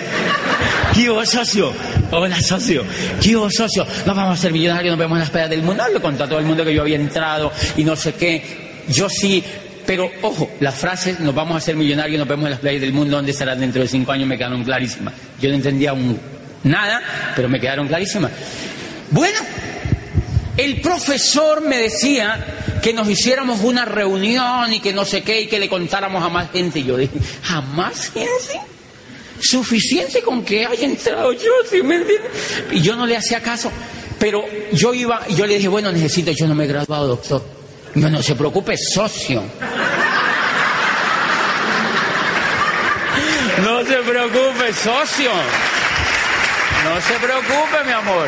¿Qué vos socio? Hola socio. ¿Qué vos socio? No vamos a ser millonarios, nos vemos en las playas del mundo. Le conté a todo el mundo que yo había entrado y no sé qué. Yo sí, pero ojo, las frases, nos vamos a ser millonarios, nos vemos en las playas del mundo, ¿dónde estarán dentro de cinco años? Me quedaron clarísimas. Yo no entendía un nada, pero me quedaron clarísimas. Bueno, el profesor me decía que nos hiciéramos una reunión y que no sé qué y que le contáramos a más gente. Y yo dije, ¿a más gente? Suficiente con que haya entrado yo, ¿sí me entiendes? Y yo no le hacía caso. Pero yo iba y yo le dije, bueno, necesito, yo no me he graduado, doctor. No, no se preocupe, socio. No se preocupe, socio. No se preocupe, mi amor.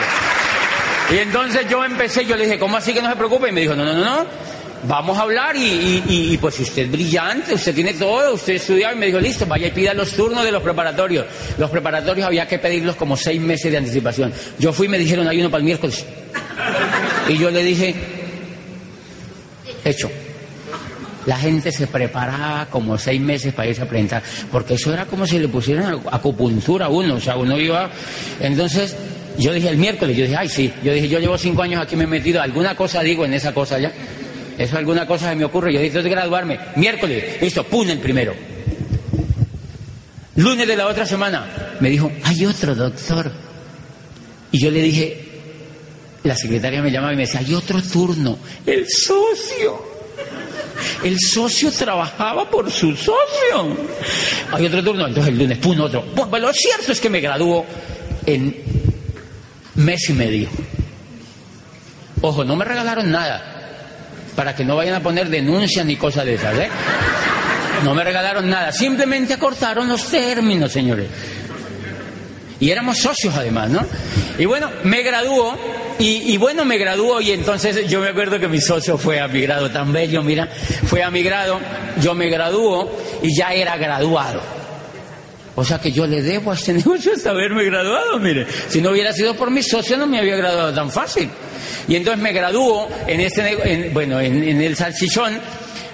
Y entonces yo empecé, yo le dije, ¿cómo así que no se preocupe? Y me dijo, no, no, no, no. Vamos a hablar y, y, pues usted es brillante, usted tiene todo, usted estudiado y me dijo, listo, vaya y pida los turnos de los preparatorios. Los preparatorios había que pedirlos como seis meses de anticipación. Yo fui y me dijeron, hay uno para el miércoles. Y yo le dije, hecho. La gente se preparaba como seis meses para irse a presentar, porque eso era como si le pusieran acupuntura a uno, o sea, uno iba... Entonces, Yo dije el miércoles, yo dije, ay, sí. Yo dije, yo llevo cinco años aquí, me he metido, alguna cosa digo en esa cosa ya. Eso alguna cosa se me ocurre. Yo dije, de graduarme. Miércoles, listo, pum, el primero. Lunes de la otra semana, me dijo, hay otro doctor. Y yo le dije, la secretaria me llamaba y me decía, hay otro turno, el socio. El socio trabajaba por su socio. Hay otro turno, entonces el lunes, pum, otro. Bueno, lo cierto es que me graduó en mes y medio. Ojo, no me regalaron nada para que no vayan a poner denuncias ni cosas de esas, ¿eh? No me regalaron nada, simplemente acortaron los términos, señores. Y éramos socios además, ¿no? Y bueno, me graduó, y, bueno, me graduó y entonces yo me acuerdo que mi socio fue a mi grado, tan bello, mira, fue a mi grado, yo me graduó y ya era graduado. O sea que yo le debo a este negocio hasta haberme graduado, mire. Si no hubiera sido por mi socio no me había graduado tan fácil. Y entonces me graduó en este, bueno, en, el salchichón,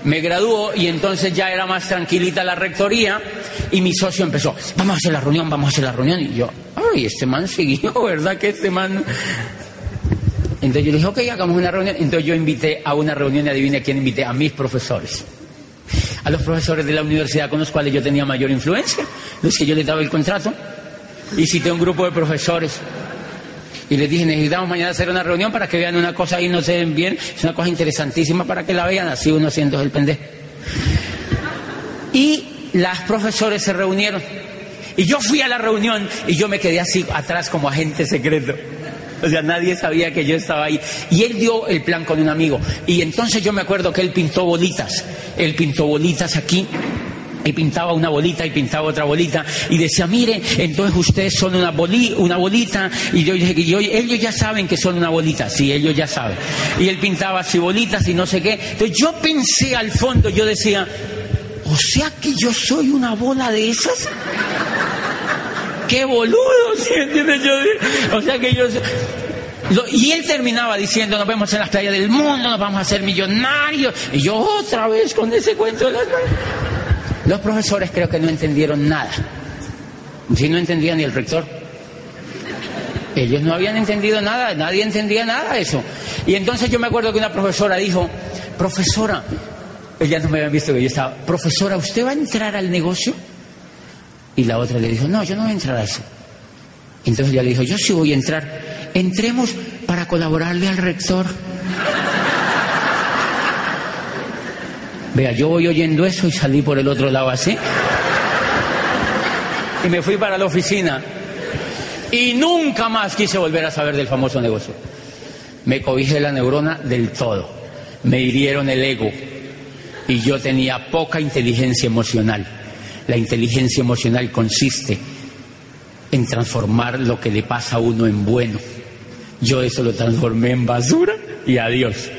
me graduó y entonces ya era más tranquilita la rectoría y mi socio empezó, vamos a hacer la reunión, vamos a hacer la reunión. Y yo, ay, este man siguió, ¿verdad que este man... Entonces yo le dije, ok, hagamos una reunión. Entonces yo invité a una reunión y adivine quién invité, a mis profesores. A los profesores de la universidad con los cuales yo tenía mayor influencia, los que yo les daba el contrato. Y cité un grupo de profesores y les dije, necesitamos mañana hacer una reunión para que vean una cosa y no se ven bien. Es una cosa interesantísima para que la vean, así uno siendo el pendejo. Y las profesores se reunieron. Y yo fui a la reunión y yo me quedé así atrás como agente secreto. O sea, nadie sabía que yo estaba ahí. Y él dio el plan con un amigo. Y entonces yo me acuerdo que él pintó bolitas. Él pintó bolitas aquí y pintaba una bolita y pintaba otra bolita y decía, mire, entonces ustedes son una, una bolita y yo dije, yo, ellos ya saben que son una bolita, sí, ellos ya saben. Y él pintaba así bolitas y no sé qué. Entonces yo pensé al fondo, yo decía, o sea que yo soy una bola de esas. ¡Qué boludo! ¿sí entiendes? Yo, o sea que yo... Y él terminaba diciendo, nos vemos en las playas del mundo, nos vamos a hacer millonarios. Y yo otra vez con ese cuento de las los profesores creo que no entendieron nada. Si no entendía ni el rector. Ellos no habían entendido nada, nadie entendía nada eso. Y entonces yo me acuerdo que una profesora dijo, profesora, ella no me había visto que yo estaba, profesora, ¿usted va a entrar al negocio? Y la otra le dijo, no, yo no voy a entrar a eso. Entonces ella le dijo, yo sí voy a entrar. Entremos para colaborarle al rector. Vea, yo voy oyendo eso y salí por el otro lado así. Y me fui para la oficina. Y nunca más quise volver a saber del famoso negocio. Me cobijé la neurona del todo. Me hirieron el ego. Y yo tenía poca inteligencia emocional. La inteligencia emocional consiste en transformar lo que le pasa a uno en bueno. Yo eso lo transformé en basura y adiós.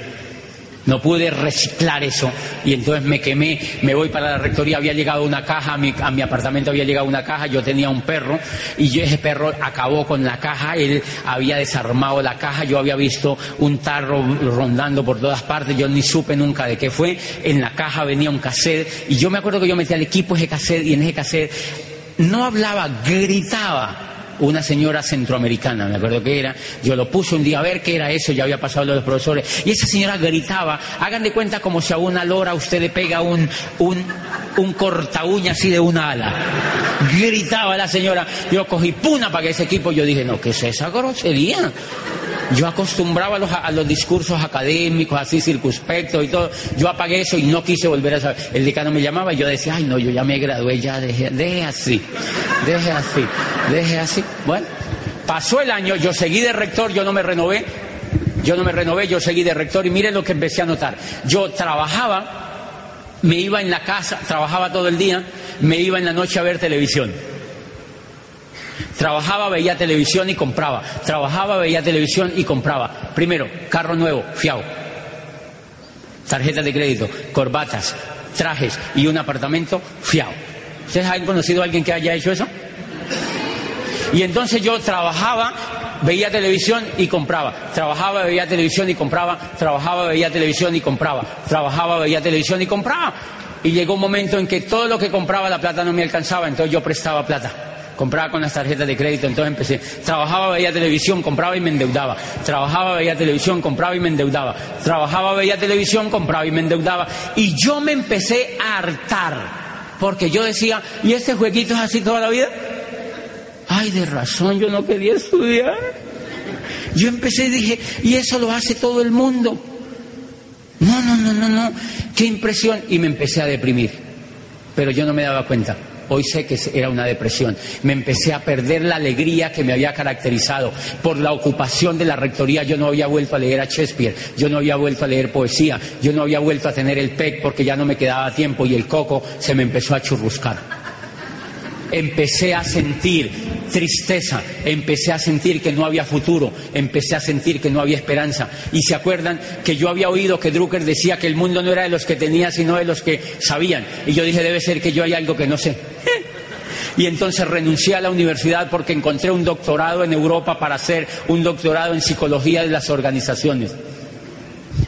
No pude reciclar eso. Y entonces me quemé, me voy para la rectoría, había llegado una caja, a mi, a mi apartamento había llegado una caja, yo tenía un perro y ese perro acabó con la caja, él había desarmado la caja, yo había visto un tarro rondando por todas partes, yo ni supe nunca de qué fue, en la caja venía un cassette y yo me acuerdo que yo metí al equipo ese cassette y en ese cassette no hablaba, gritaba una señora centroamericana, me acuerdo que era, yo lo puse un día a ver qué era eso, ya había pasado lo de los profesores, y esa señora gritaba, hagan de cuenta como si a una lora usted le pega un, un, un corta uña así de una ala. Gritaba la señora, yo cogí puna para que ese equipo, yo dije, no, ¿qué es esa grosería? Yo acostumbraba a los, discursos académicos, así circunspectos y todo. Yo apagué eso y no quise volver a saber. El decano me llamaba y yo decía, ay, no, yo ya me gradué, ya deje, deje así, deje así, deje así. Bueno, pasó el año, yo seguí de rector, yo no me renové, yo no me renové, yo seguí de rector y miren lo que empecé a notar. Yo trabajaba, me iba en la casa, trabajaba todo el día, me iba en la noche a ver televisión. Trabajaba, veía televisión y compraba. Trabajaba, veía televisión y compraba. Primero, carro nuevo, fiao. Tarjetas de crédito, corbatas, trajes y un apartamento, fiao. ¿Ustedes han conocido a alguien que haya hecho eso? Y entonces yo trabajaba, veía televisión y compraba. Trabajaba, veía televisión y compraba. Trabajaba, veía televisión y compraba. Trabajaba, veía televisión y compraba. Y llegó un momento en que todo lo que compraba la plata no me alcanzaba, entonces yo prestaba plata compraba con las tarjetas de crédito, entonces empecé. Trabajaba, veía televisión, compraba y me endeudaba. Trabajaba, veía televisión, compraba y me endeudaba. Trabajaba, veía televisión, compraba y me endeudaba. Y yo me empecé a hartar. Porque yo decía, ¿y este jueguito es así toda la vida? Ay, de razón, yo no quería estudiar. Yo empecé y dije, y eso lo hace todo el mundo. No, no, no, no, no. Qué impresión. Y me empecé a deprimir. Pero yo no me daba cuenta. Hoy sé que era una depresión. Me empecé a perder la alegría que me había caracterizado. Por la ocupación de la rectoría yo no había vuelto a leer a Shakespeare, yo no había vuelto a leer poesía, yo no había vuelto a tener el PEC porque ya no me quedaba tiempo y el coco se me empezó a churruscar empecé a sentir tristeza, empecé a sentir que no había futuro, empecé a sentir que no había esperanza. Y se acuerdan que yo había oído que Drucker decía que el mundo no era de los que tenía, sino de los que sabían. Y yo dije, debe ser que yo hay algo que no sé. Y entonces renuncié a la universidad porque encontré un doctorado en Europa para hacer un doctorado en psicología de las organizaciones.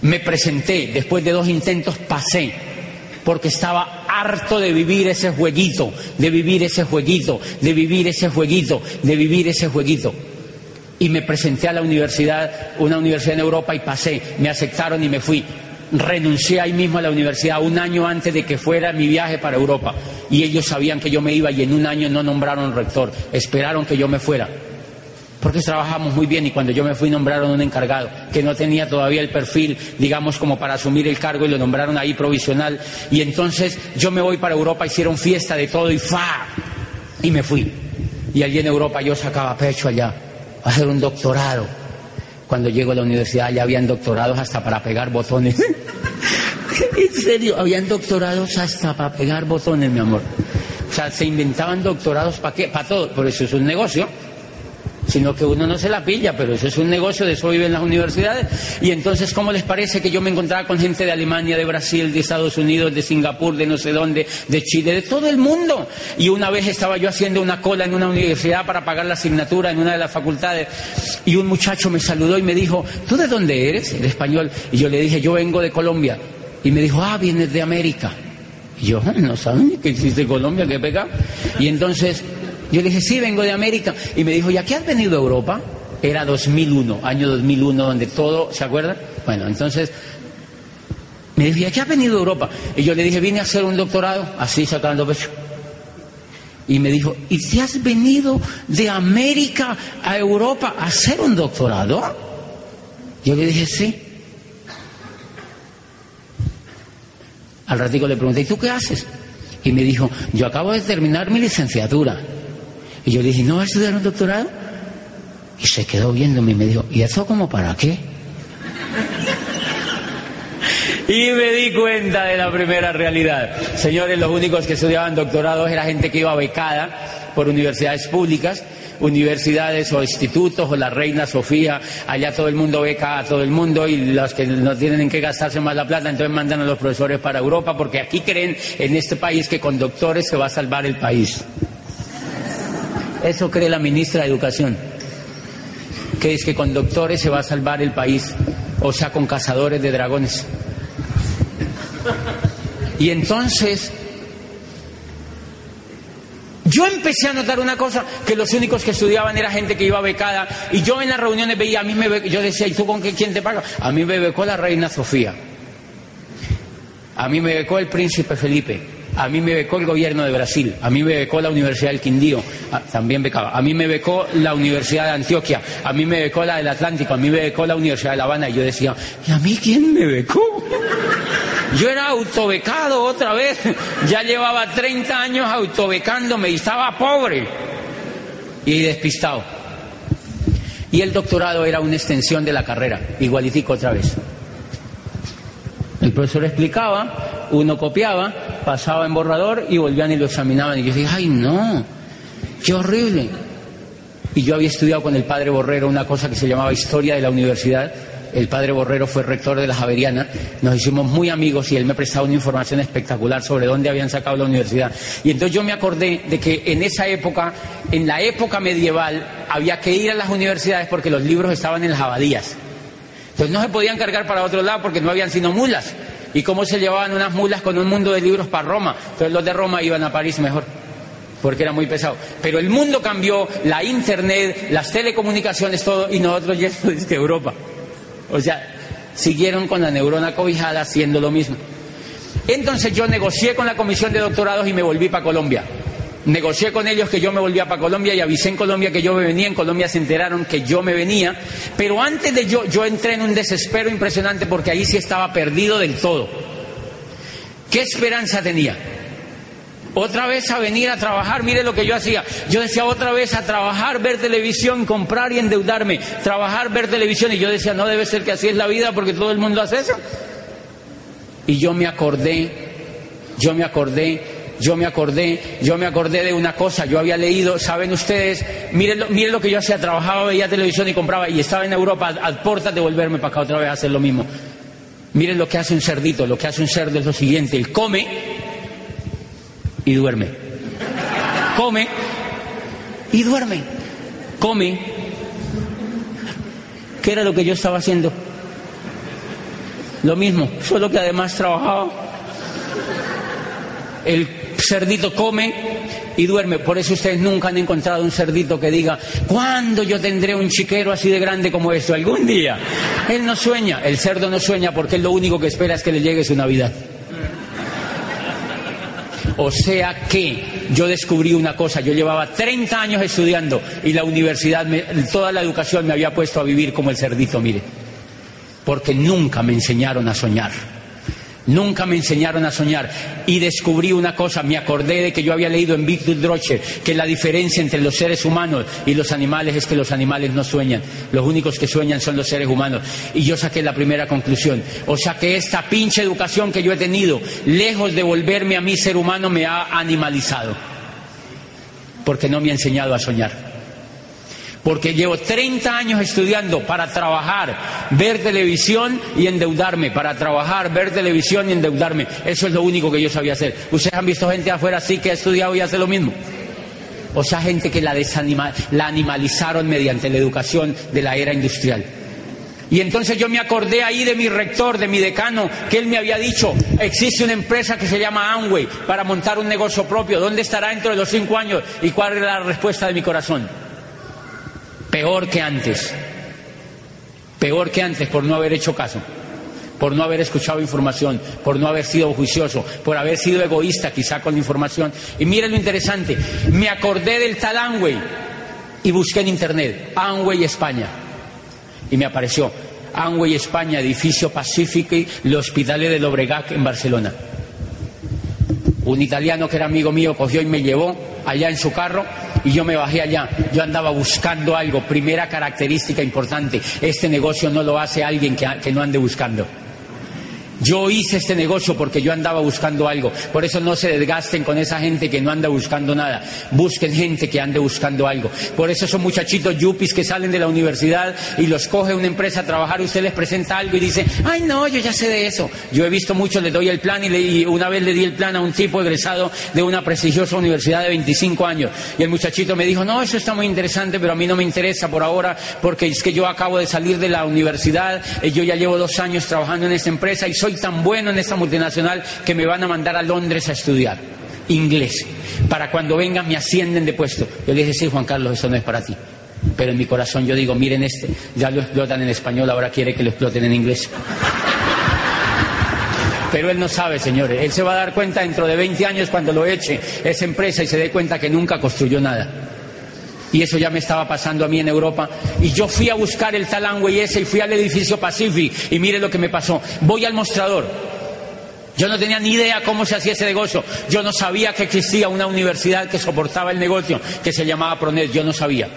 Me presenté, después de dos intentos pasé, porque estaba harto de vivir ese jueguito, de vivir ese jueguito, de vivir ese jueguito, de vivir ese jueguito. Y me presenté a la universidad, una universidad en Europa y pasé, me aceptaron y me fui. Renuncié ahí mismo a la universidad un año antes de que fuera mi viaje para Europa. Y ellos sabían que yo me iba y en un año no nombraron rector, esperaron que yo me fuera porque trabajamos muy bien y cuando yo me fui nombraron un encargado que no tenía todavía el perfil, digamos, como para asumir el cargo y lo nombraron ahí provisional. Y entonces yo me voy para Europa, hicieron fiesta de todo y ¡fa! Y me fui. Y allí en Europa yo sacaba pecho allá, a hacer un doctorado. Cuando llego a la universidad ya habían doctorados hasta para pegar botones. en serio, habían doctorados hasta para pegar botones, mi amor. O sea, se inventaban doctorados para qué, para todo, por eso es un negocio sino que uno no se la pilla, pero eso es un negocio, de eso viven las universidades. Y entonces, ¿cómo les parece que yo me encontraba con gente de Alemania, de Brasil, de Estados Unidos, de Singapur, de no sé dónde, de Chile, de todo el mundo? Y una vez estaba yo haciendo una cola en una universidad para pagar la asignatura en una de las facultades, y un muchacho me saludó y me dijo, ¿tú de dónde eres? De español. Y yo le dije, yo vengo de Colombia. Y me dijo, ah, vienes de América. Y yo, no saben que existe Colombia, qué pega. Y entonces yo le dije, sí, vengo de América. Y me dijo, ¿ya qué has venido a Europa? Era 2001, año 2001, donde todo, ¿se acuerda? Bueno, entonces me dijo, ¿ya qué has venido a Europa? Y yo le dije, vine a hacer un doctorado, así sacando pecho. Y me dijo, ¿y te has venido de América a Europa a hacer un doctorado? Yo le dije, sí. Al ratico le pregunté, ¿y tú qué haces? Y me dijo, yo acabo de terminar mi licenciatura. Y yo le dije, ¿no vas a estudiar un doctorado? Y se quedó viéndome y me dijo, ¿y eso como para qué? y me di cuenta de la primera realidad. Señores, los únicos que estudiaban doctorados era gente que iba becada por universidades públicas, universidades o institutos o la Reina Sofía, allá todo el mundo beca a todo el mundo y los que no tienen que gastarse más la plata, entonces mandan a los profesores para Europa porque aquí creen en este país que con doctores se va a salvar el país. Eso cree la ministra de Educación, que es que con doctores se va a salvar el país, o sea, con cazadores de dragones. Y entonces, yo empecé a notar una cosa, que los únicos que estudiaban era gente que iba becada, y yo en las reuniones veía, a mí me yo decía, ¿y tú con qué, quién te paga? A mí me becó la reina Sofía, a mí me becó el príncipe Felipe, a mí me becó el gobierno de Brasil, a mí me becó la Universidad del Quindío, también becaba, a mí me becó la Universidad de Antioquia, a mí me becó la del Atlántico, a mí me becó la Universidad de La Habana, y yo decía, ¿y a mí quién me becó? Yo era autobecado otra vez, ya llevaba 30 años autobecándome y estaba pobre y despistado. Y el doctorado era una extensión de la carrera, igualitico otra vez. El profesor explicaba, uno copiaba, pasaba en borrador y volvían y lo examinaban. Y yo dije, ay no, qué horrible. Y yo había estudiado con el padre Borrero una cosa que se llamaba Historia de la Universidad. El padre Borrero fue rector de la Javeriana, nos hicimos muy amigos y él me prestaba una información espectacular sobre dónde habían sacado la universidad. Y entonces yo me acordé de que en esa época, en la época medieval, había que ir a las universidades porque los libros estaban en las abadías. Entonces no se podían cargar para otro lado porque no habían sino mulas. ¿Y cómo se llevaban unas mulas con un mundo de libros para Roma? Entonces los de Roma iban a París mejor. porque era muy pesado. Pero el mundo cambió, la internet, las telecomunicaciones, todo, y nosotros ya desde Europa. O sea, siguieron con la neurona cobijada haciendo lo mismo. Entonces yo negocié con la comisión de doctorados y me volví para Colombia. Negocié con ellos que yo me volvía para Colombia y avisé en Colombia que yo me venía. En Colombia se enteraron que yo me venía. Pero antes de yo, yo entré en un desespero impresionante porque ahí sí estaba perdido del todo. ¿Qué esperanza tenía? Otra vez a venir a trabajar, mire lo que yo hacía. Yo decía otra vez a trabajar, ver televisión, comprar y endeudarme. Trabajar, ver televisión. Y yo decía, no debe ser que así es la vida porque todo el mundo hace eso. Y yo me acordé, yo me acordé, yo me acordé, yo me acordé de una cosa. Yo había leído, saben ustedes, miren lo, miren lo que yo hacía. Trabajaba, veía televisión y compraba. Y estaba en Europa a, puertas de volverme para acá otra vez a hacer lo mismo. Miren lo que hace un cerdito. Lo que hace un cerdo es lo siguiente. Él come y duerme. Come y duerme. Come. ¿Qué era lo que yo estaba haciendo? Lo mismo, solo que además trabajaba. El cerdito come y duerme. Por eso ustedes nunca han encontrado un cerdito que diga, ¿cuándo yo tendré un chiquero así de grande como esto? Algún día. Él no sueña, el cerdo no sueña porque él lo único que espera es que le llegue su Navidad. O sea que yo descubrí una cosa, yo llevaba 30 años estudiando y la universidad, me, toda la educación me había puesto a vivir como el cerdito, mire, porque nunca me enseñaron a soñar. Nunca me enseñaron a soñar. Y descubrí una cosa, me acordé de que yo había leído en Victor Drocher que la diferencia entre los seres humanos y los animales es que los animales no sueñan, los únicos que sueñan son los seres humanos. Y yo saqué la primera conclusión, o sea que esta pinche educación que yo he tenido, lejos de volverme a mí ser humano, me ha animalizado, porque no me ha enseñado a soñar porque llevo 30 años estudiando para trabajar, ver televisión y endeudarme, para trabajar, ver televisión y endeudarme. Eso es lo único que yo sabía hacer. ¿Ustedes han visto gente afuera así que ha estudiado y hace lo mismo? O sea, gente que la, desanima, la animalizaron mediante la educación de la era industrial. Y entonces yo me acordé ahí de mi rector, de mi decano, que él me había dicho, existe una empresa que se llama Amway para montar un negocio propio. ¿Dónde estará dentro de los cinco años? ¿Y cuál era la respuesta de mi corazón? Peor que antes. Peor que antes por no haber hecho caso, por no haber escuchado información, por no haber sido juicioso, por haber sido egoísta quizá con la información. Y miren lo interesante, me acordé del tal Amway y busqué en internet Amway España y me apareció Amway España, edificio Pacífico, el Hospital de Lobregac en Barcelona. Un italiano que era amigo mío cogió y me llevó allá en su carro y yo me bajé allá. Yo andaba buscando algo. Primera característica importante, este negocio no lo hace alguien que, que no ande buscando. Yo hice este negocio porque yo andaba buscando algo. Por eso no se desgasten con esa gente que no anda buscando nada. Busquen gente que ande buscando algo. Por eso esos muchachitos yuppies que salen de la universidad y los coge una empresa a trabajar, usted les presenta algo y dice, ay no, yo ya sé de eso. Yo he visto mucho, le doy el plan y, una vez le di el plan a un tipo egresado de una prestigiosa universidad de 25 años. Y el muchachito me dijo, no, eso está muy interesante, pero a mí no me interesa por ahora porque es que yo acabo de salir de la universidad, y yo ya llevo dos años trabajando en esta empresa y tan bueno en esta multinacional que me van a mandar a Londres a estudiar inglés. Para cuando vengan me ascienden de puesto. Yo le dije, sí, Juan Carlos, eso no es para ti. Pero en mi corazón yo digo, miren este, ya lo explotan en español, ahora quiere que lo exploten en inglés. Pero él no sabe, señores. Él se va a dar cuenta dentro de 20 años cuando lo eche esa empresa y se dé cuenta que nunca construyó nada. Y eso ya me estaba pasando a mí en Europa. Y yo fui a buscar el y ese y fui al edificio Pacific. Y mire lo que me pasó. Voy al mostrador. Yo no tenía ni idea cómo se hacía ese negocio. Yo no sabía que existía una universidad que soportaba el negocio, que se llamaba Pronet. Yo no sabía.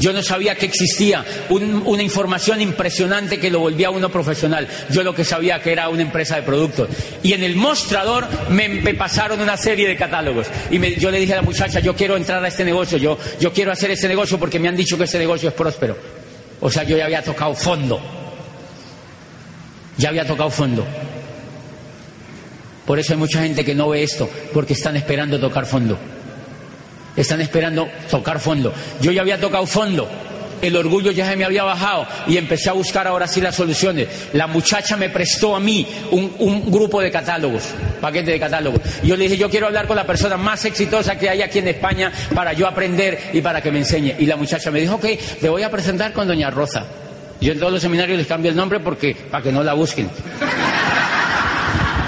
Yo no sabía que existía un, una información impresionante que lo volvía a uno profesional. Yo lo que sabía que era una empresa de productos. Y en el mostrador me, pasaron una serie de catálogos. Y yo le dije a la muchacha, yo quiero entrar a este negocio, yo, yo quiero hacer este negocio porque me han dicho que este negocio es próspero. O sea, yo ya había tocado fondo. Ya había tocado fondo. Por eso hay mucha gente que no ve esto, porque están esperando tocar fondo. Están esperando tocar fondo. Yo ya había tocado fondo el orgullo ya se me había bajado y empecé a buscar ahora sí las soluciones. La muchacha me prestó a mí un, grupo de catálogos, paquete de catálogos. Yo le dije, yo quiero hablar con la persona más exitosa que hay aquí en España para yo aprender y para que me enseñe. Y la muchacha me dijo, ok, le voy a presentar con doña Rosa. Yo en todos los seminarios les cambio el nombre porque para que no la busquen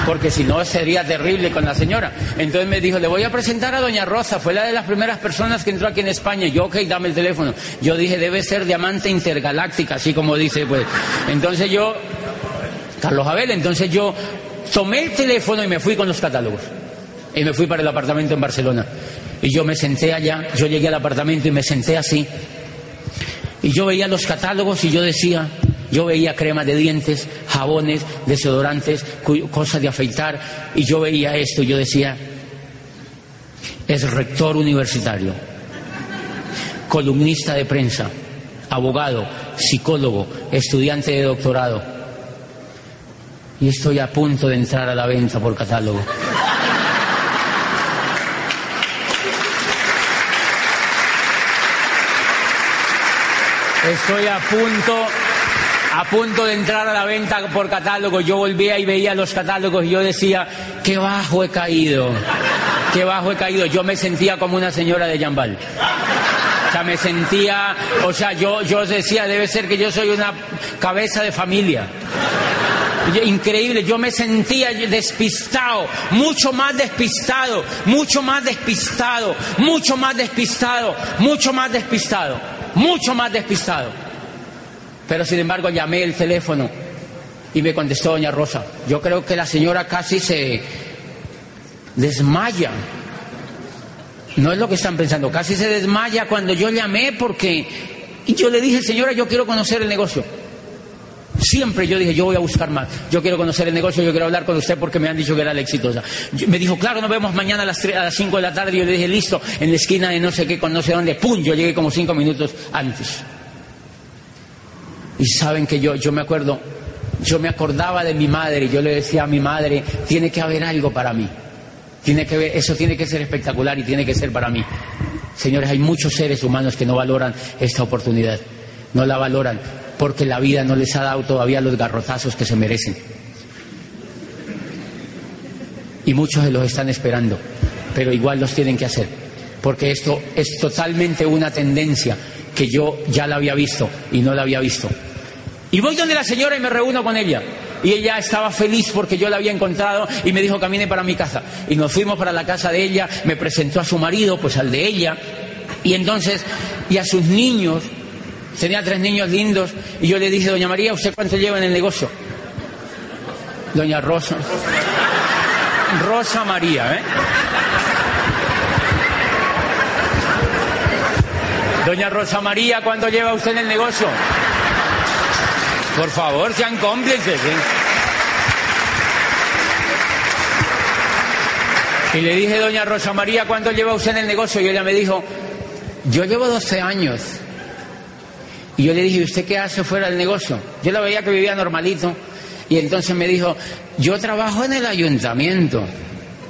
porque si no sería terrible con la señora. Entonces me dijo, le voy a presentar a doña Rosa, fue la de las primeras personas que entró aquí en España. Yo, ok, dame el teléfono. Yo dije, debe ser diamante intergaláctica, así como dice, pues. Entonces yo, Carlos Abel, entonces yo tomé el teléfono y me fui con los catálogos. Y me fui para el apartamento en Barcelona. Y yo me senté allá, yo llegué al apartamento y me senté así. Y yo veía los catálogos y yo decía, yo veía crema de dientes, jabones, desodorantes, cosas de afeitar, y yo veía esto y yo decía, es rector universitario, columnista de prensa, abogado, psicólogo, estudiante de doctorado. Y estoy a punto de entrar a la venta por catálogo. Estoy a punto a punto de entrar a la venta por catálogo, yo volvía y veía los catálogos y yo decía, qué bajo he caído, qué bajo he caído. Yo me sentía como una señora de Yambal. O sea, me sentía, o sea, yo, yo decía, debe ser que yo soy una cabeza de familia. Increíble, yo me sentía despistado, mucho más despistado, mucho más despistado, mucho más despistado, mucho más despistado, mucho más despistado. Pero sin embargo llamé el teléfono y me contestó doña Rosa. Yo creo que la señora casi se desmaya. No es lo que están pensando, casi se desmaya cuando yo llamé porque yo le dije, señora, yo quiero conocer el negocio. Siempre yo dije, yo voy a buscar más. Yo quiero conocer el negocio, yo quiero hablar con usted porque me han dicho que era la exitosa. me dijo, claro, nos vemos mañana a las, a las 5 de la tarde. Yo le dije, listo, en la esquina de no sé qué, con no sé dónde. ¡Pum! Yo llegué como cinco minutos antes. Y saben que yo, yo me acuerdo, yo me acordaba de mi madre y yo le decía a mi madre, tiene que haber algo para mí. Tiene que eso tiene que ser espectacular y tiene que ser para mí. Señores, hay muchos seres humanos que no valoran esta oportunidad. No la valoran porque la vida no les ha dado todavía los garrotazos que se merecen. Y muchos de los están esperando, pero igual los tienen que hacer. Porque esto es totalmente una tendencia que yo ya la había visto y no la había visto. Y voy donde la señora y me reúno con ella. Y ella estaba feliz porque yo la había encontrado y me dijo camine para mi casa. Y nos fuimos para la casa de ella, me presentó a su marido, pues al de ella. Y entonces, y a sus niños, tenía tres niños lindos. Y yo le dije, doña María, ¿usted cuánto lleva en el negocio? Doña Rosa. Rosa María, ¿eh? Doña Rosa María, ¿cuánto lleva usted en el negocio? Por favor, sean cómplices. ¿eh? Y le dije, doña Rosa María, ¿cuánto lleva usted en el negocio? Y ella me dijo, yo llevo 12 años. Y yo le dije, ¿usted qué hace fuera del negocio? Yo la veía que vivía normalito. Y entonces me dijo, yo trabajo en el ayuntamiento.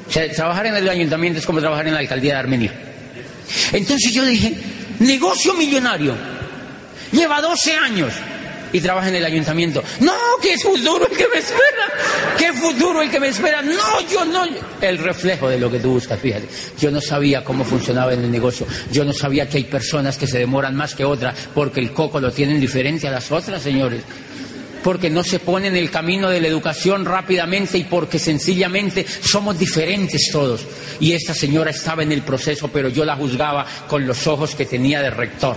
O sea, trabajar en el ayuntamiento es como trabajar en la alcaldía de Armenia. Entonces yo dije, negocio millonario. Lleva 12 años y trabaja en el ayuntamiento. No, qué futuro el que me espera. Qué futuro el que me espera. No, yo no. El reflejo de lo que tú buscas, fíjate. Yo no sabía cómo funcionaba en el negocio. Yo no sabía que hay personas que se demoran más que otras porque el coco lo tienen diferente a las otras, señores porque no se pone en el camino de la educación rápidamente y porque sencillamente somos diferentes todos. Y esta señora estaba en el proceso, pero yo la juzgaba con los ojos que tenía de rector.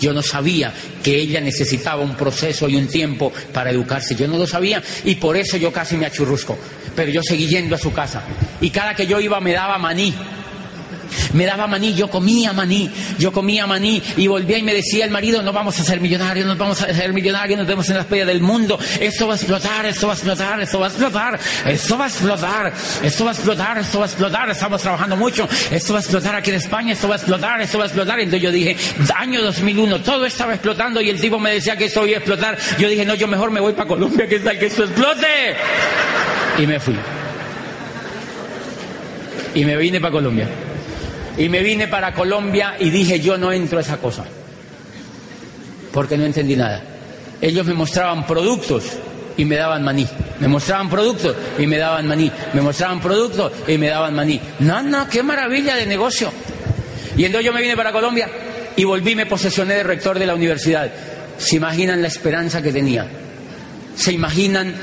Yo no sabía que ella necesitaba un proceso y un tiempo para educarse. Yo no lo sabía y por eso yo casi me achurrusco. Pero yo seguí yendo a su casa. Y cada que yo iba me daba maní me daba maní, yo comía maní, yo comía maní y volvía y me decía el marido, no vamos a ser millonarios, no vamos a ser millonarios, nos vemos en la playa del mundo, esto va a explotar, esto va a explotar, esto va a explotar, esto va a explotar, esto va a explotar, esto va a explotar, estamos trabajando mucho, esto va a explotar aquí en España, esto va a explotar, esto va a explotar. Entonces yo dije, año 2001, todo estaba explotando y el tipo me decía que esto iba a explotar. Yo dije, no, yo mejor me voy para Colombia, que tal que esto explote. Y me fui. Y me vine para Colombia. Y me vine para Colombia y dije, yo no entro a esa cosa. porque no entendí nada. Ellos me mostraban productos y me daban maní. Me mostraban productos y me daban maní. Me mostraban productos y me daban maní. No, no, qué maravilla de negocio. Y entonces yo me vine para Colombia y volví, me posesioné de rector de la universidad. ¿Se imaginan la esperanza que tenía? ¿Se imaginan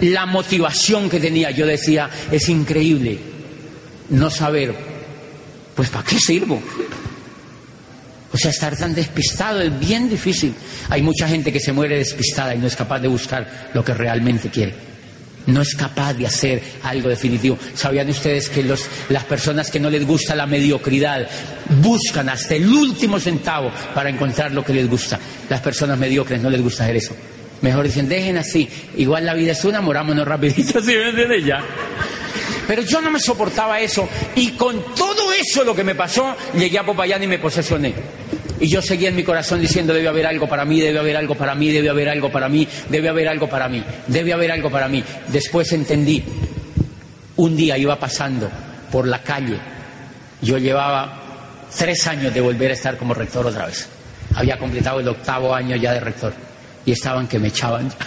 la motivación que tenía? Yo decía, es increíble no saber, pues ¿para qué sirvo? O sea, estar tan despistado es bien difícil. Hay mucha gente que se muere despistada y no es capaz de buscar lo que realmente quiere. No es capaz de hacer algo definitivo. ¿Sabían ustedes que los, las personas que no les gusta la mediocridad buscan hasta el último centavo para encontrar lo que les gusta? Las personas mediocres no les gusta hacer eso. Mejor dicen, dejen así. Igual la vida es una, morámonos rapidito, ¿sí me entienden ya? Pero yo no me soportaba eso. Y con todo eso lo que me pasó, llegué a Popayán y me posesioné. Y yo seguía en mi corazón diciendo, debe haber algo para mí, debe haber algo para mí, debe haber algo para mí, debe haber algo para mí, debe haber algo para mí. Después entendí, un día iba pasando por la calle, yo llevaba tres años de volver a estar como rector otra vez. Había completado el octavo año ya de rector y estaban que me echaban.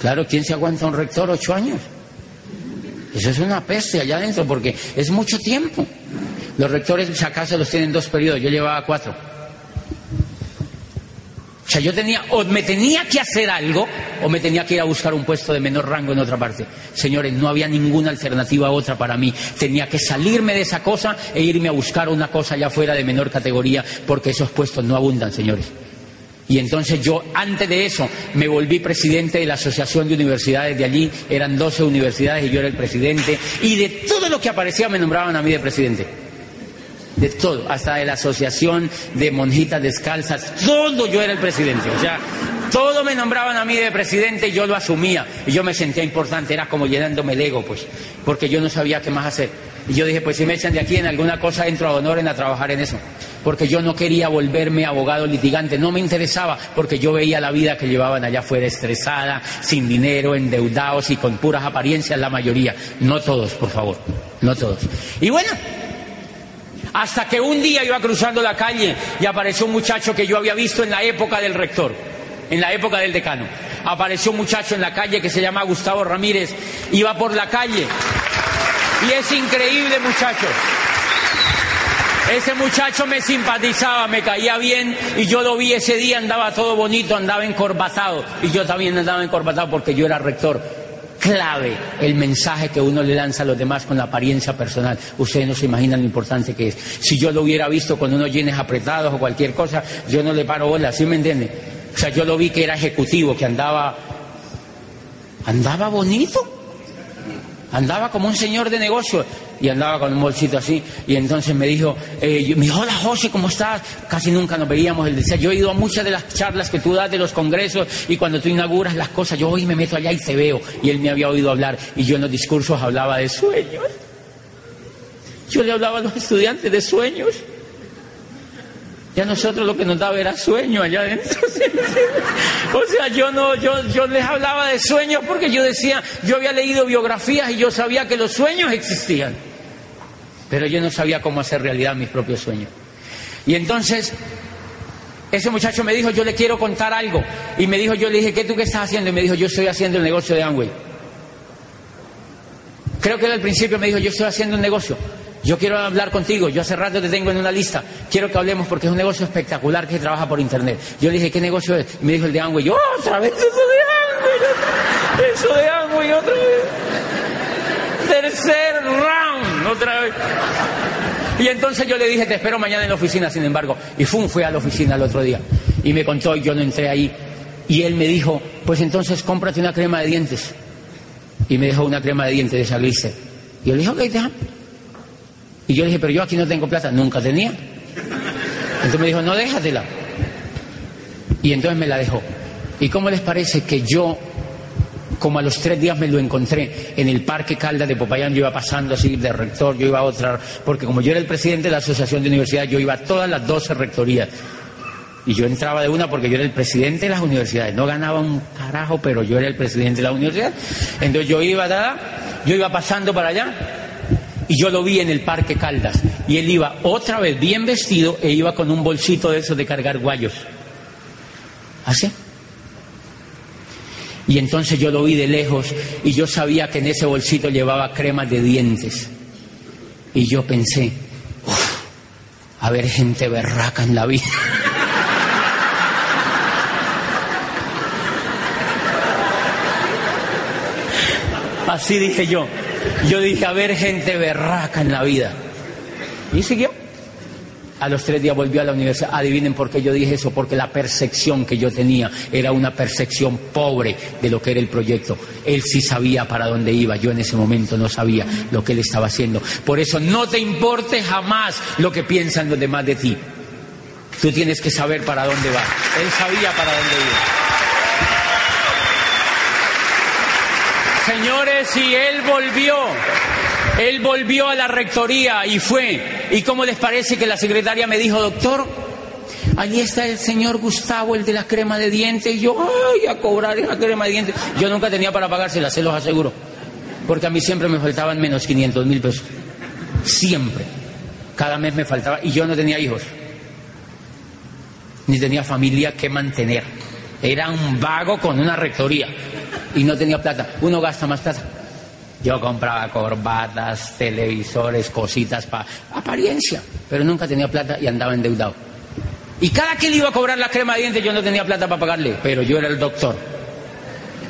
Claro, ¿quién se aguanta un rector ocho años? Eso es una peste allá adentro porque es mucho tiempo. Los rectores, si acaso, los tienen dos periodos, yo llevaba cuatro. O sea, yo tenía, o me tenía que hacer algo, o me tenía que ir a buscar un puesto de menor rango en otra parte. Señores, no había ninguna alternativa otra para mí. Tenía que salirme de esa cosa e irme a buscar una cosa allá fuera de menor categoría, porque esos puestos no abundan, señores. Y entonces yo, antes de eso, me volví presidente de la Asociación de Universidades de allí. Eran 12 universidades y yo era el presidente. Y de todo lo que aparecía me nombraban a mí de presidente de todo, hasta de la asociación de monjitas descalzas, todo yo era el presidente, o sea, todo me nombraban a mí de presidente y yo lo asumía, y yo me sentía importante, era como llenándome el ego, pues, porque yo no sabía qué más hacer. Y yo dije, pues si me echan de aquí en alguna cosa, entro a honor en a trabajar en eso. Porque yo no quería volverme abogado litigante, no me interesaba, porque yo veía la vida que llevaban allá afuera estresada, sin dinero, endeudados y con puras apariencias la mayoría. No todos, por favor, no todos. Y bueno, hasta que un día iba cruzando la calle y apareció un muchacho que yo había visto en la época del rector, en la época del decano. Apareció un muchacho en la calle que se llama Gustavo Ramírez, iba por la calle. Y es increíble, muchacho. Ese muchacho me simpatizaba, me caía bien y yo lo vi ese día, andaba todo bonito, andaba encorbatado y yo también andaba encorbatado porque yo era rector clave el mensaje que uno le lanza a los demás con la apariencia personal. Ustedes no se imaginan lo importante que es. Si yo lo hubiera visto con unos jeans apretados o cualquier cosa, yo no le paro bola, ¿sí me entiende? O sea, yo lo vi que era ejecutivo, que andaba, andaba bonito. Andaba como un señor de negocio y andaba con un bolsito así. Y entonces me dijo, eh, me dijo, hola José, ¿cómo estás? Casi nunca nos veíamos. Él decía, yo he ido a muchas de las charlas que tú das de los congresos y cuando tú inauguras las cosas, yo hoy me meto allá y te veo. Y él me había oído hablar y yo en los discursos hablaba de sueños. Yo le hablaba a los estudiantes de sueños. Ya nosotros lo que nos daba era sueño allá adentro. o sea, yo no, yo, yo les hablaba de sueños porque yo decía, yo había leído biografías y yo sabía que los sueños existían. Pero yo no sabía cómo hacer realidad mis propios sueños. Y entonces, ese muchacho me dijo, yo le quiero contar algo. Y me dijo, yo le dije, ¿qué tú qué estás haciendo? Y me dijo, yo estoy haciendo el negocio de Amway. Creo que al principio me dijo, yo estoy haciendo un negocio. Yo quiero hablar contigo, yo hace rato te tengo en una lista, quiero que hablemos porque es un negocio espectacular que trabaja por internet. Yo le dije, ¿qué negocio es? Me dijo el de Amway, yo, otra vez eso de Amway, eso de Amway, otra vez. Tercer round, otra vez. Y entonces yo le dije, te espero mañana en la oficina, sin embargo. Y fum, fue a la oficina el otro día. Y me contó, y yo no entré ahí. Y él me dijo, pues entonces cómprate una crema de dientes. Y me dejó una crema de dientes de esa Y yo le dije, ok, déjame. Y yo le dije, pero yo aquí no tengo plata. Nunca tenía. Entonces me dijo, no, déjatela. Y entonces me la dejó. ¿Y cómo les parece que yo, como a los tres días me lo encontré en el Parque Caldas de Popayán, yo iba pasando así de rector, yo iba a otra, porque como yo era el presidente de la Asociación de Universidades, yo iba a todas las doce rectorías. Y yo entraba de una porque yo era el presidente de las universidades. No ganaba un carajo, pero yo era el presidente de la universidad. Entonces yo iba, yo iba pasando para allá y yo lo vi en el Parque Caldas. Y él iba otra vez bien vestido e iba con un bolsito de esos de cargar guayos. Así. Y entonces yo lo vi de lejos y yo sabía que en ese bolsito llevaba cremas de dientes. Y yo pensé, uff, a ver gente berraca en la vida. Así dije yo. Yo dije, a ver gente berraca en la vida. Y siguió. A los tres días volvió a la universidad. Adivinen por qué yo dije eso, porque la percepción que yo tenía era una percepción pobre de lo que era el proyecto. Él sí sabía para dónde iba, yo en ese momento no sabía lo que él estaba haciendo. Por eso no te importe jamás lo que piensan los demás de ti. Tú tienes que saber para dónde va. Él sabía para dónde iba. Señores, y él volvió. Él volvió a la rectoría y fue. ¿Y cómo les parece que la secretaria me dijo, doctor? Allí está el señor Gustavo, el de la crema de dientes. Y yo, ay, a cobrar esa crema de dientes. Yo nunca tenía para pagársela, se los aseguro. Porque a mí siempre me faltaban menos 500 mil pesos. Siempre. Cada mes me faltaba. Y yo no tenía hijos. Ni tenía familia que mantener. Era un vago con una rectoría. Y no tenía plata. Uno gasta más plata. Yo compraba corbatas, televisores, cositas para apariencia, pero nunca tenía plata y andaba endeudado. Y cada que le iba a cobrar la crema de dientes yo no tenía plata para pagarle, pero yo era el doctor.